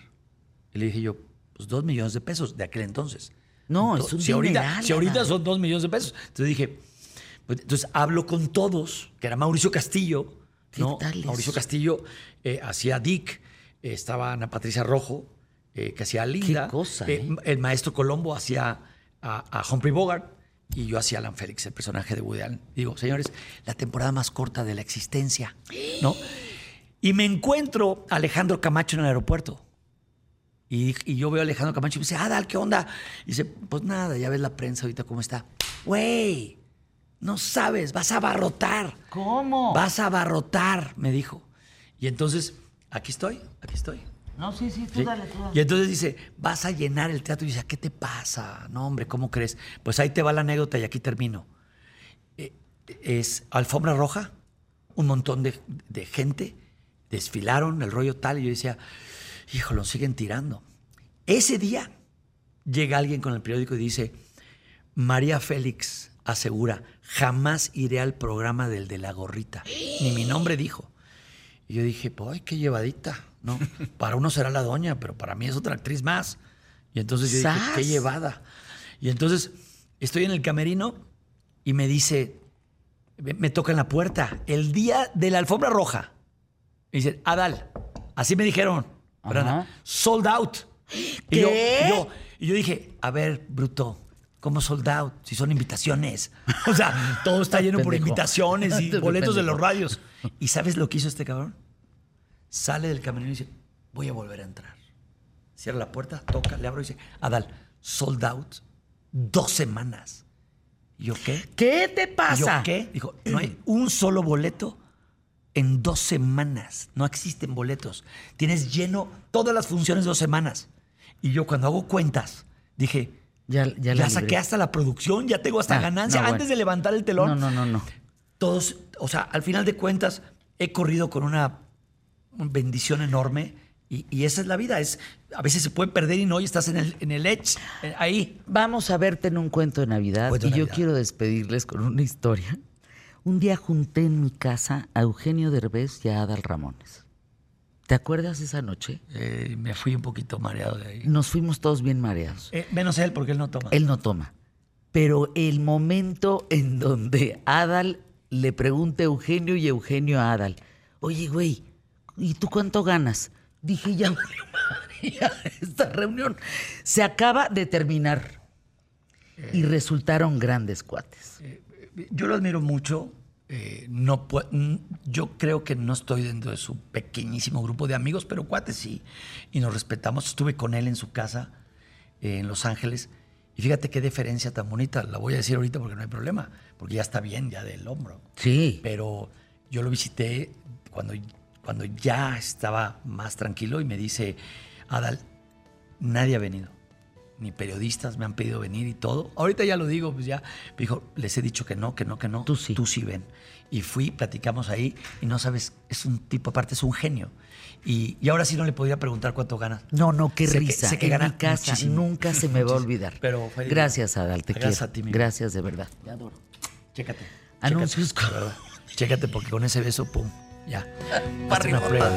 Y le dije yo, pues dos millones de pesos de aquel entonces. No, es un si ahorita, dineral, si ahorita son dos millones de pesos. Entonces dije, pues, entonces hablo con todos, que era Mauricio Castillo. ¿Qué ¿no? tal? Mauricio Castillo eh, hacía Dick, eh, estaba Ana Patricia Rojo, eh, que hacía Linda. cosa, Eh, ¿eh? El maestro Colombo hacía a, a Humphrey Bogart y yo hacía Alan Félix, el personaje de Woody Allen. Digo, señores, la temporada más corta de la existencia, ¿no? Y me encuentro a Alejandro Camacho en el aeropuerto. Y, y yo veo a Alejandro Camacho y me dice, Adal, ¿qué onda? Y dice, pues nada, ya ves la prensa ahorita cómo está. Güey, no sabes, vas a abarrotar. ¿Cómo? Vas a abarrotar, me dijo. Y entonces, aquí estoy, aquí estoy. No, sí, sí, tú ¿sí? dale, tú dale. Y entonces dice, vas a llenar el teatro. Y dice, ¿qué te pasa? No, hombre, ¿cómo crees? Pues ahí te va la anécdota y aquí termino. Eh, es alfombra roja, un montón de, de gente, desfilaron el rollo tal, y yo decía, hijo, lo siguen tirando. Ese día llega alguien con el periódico y dice, María Félix asegura, jamás iré al programa del de la gorrita. Ni mi nombre dijo. Y yo dije, pues, qué llevadita, ¿no? <laughs> Para uno será la doña, pero para mí es otra actriz más. Y entonces yo dije, qué llevada. Y entonces estoy en el camerino y me dice, me toca en la puerta, el día de la alfombra roja. Me dice, Adal, así me dijeron, Brana, sold out. Y yo, y yo, y yo dije, a ver, bruto, ¿cómo sold out? Si son invitaciones. <laughs> O sea, todo está lleno por invitaciones y <laughs> boletos de los radios. ¿Y sabes lo que hizo este cabrón? Sale del camerino y dice, voy a volver a entrar. Cierra la puerta, toca, le abro y dice, Adal, sold out dos semanas. ¿Y yo qué? ¿Qué te ¿Y yo pasa? qué? Dijo, no hay un solo boleto en dos semanas. No existen boletos. Tienes lleno todas las funciones dos semanas. Y yo cuando hago cuentas, dije, Ya, ya, ya, saqué hasta la producción, ya tengo hasta Ah, ganancia no, bueno. antes de levantar el telón. No, no, no, no. Todos, o sea, al final de cuentas, he corrido con una bendición enorme. Y, y esa es la vida. Es, a veces se puede perder y no, y estás en el, en el edge, eh, ahí. Vamos a verte en un cuento de Navidad Cuento y de yo quiero despedirles con una historia. Un día junté en mi casa a Eugenio Derbez y a Adal Ramones. ¿Te acuerdas esa noche? Eh, me fui un poquito mareado de ahí. Nos fuimos todos bien mareados. Eh, menos él, porque él no toma. Él no toma. Pero el momento en donde Adal le pregunta a Eugenio y Eugenio a Adal, oye, güey, ¿y tú cuánto ganas? Dije, ya ya esta reunión se acaba de terminar. Y resultaron grandes cuates. Yo lo admiro mucho. Eh, no yo creo que no estoy dentro de su pequeñísimo grupo de amigos, pero cuates sí. Y nos respetamos. Estuve con él en su casa eh, en Los Ángeles. Y fíjate qué diferencia tan bonita. La voy a decir ahorita porque no hay problema. Porque ya está bien, ya del hombro. Sí. Pero yo lo visité cuando, cuando ya estaba más tranquilo y me dice, Adal, nadie ha venido. Ni periodistas me han pedido venir y todo. Ahorita ya lo digo, pues ya. Me dijo, les he dicho que no, que no, que no. Tú sí. Tú sí ven. Y fui, platicamos ahí y no sabes, es un tipo, aparte es un genio. Y, y ahora sí no le podía preguntar cuánto gana. No, no, qué Sé que- risa. sé que en gana mi casa muchísimo. nunca se me va a olvidar. Pero fue- Gracias, Adal, te Gracias quiero. a ti, mi Gracias, de verdad. Te adoro. Chécate. Anuncios chécate, con-. Chécate porque con ese beso, pum, ya. <laughs> Una prueba.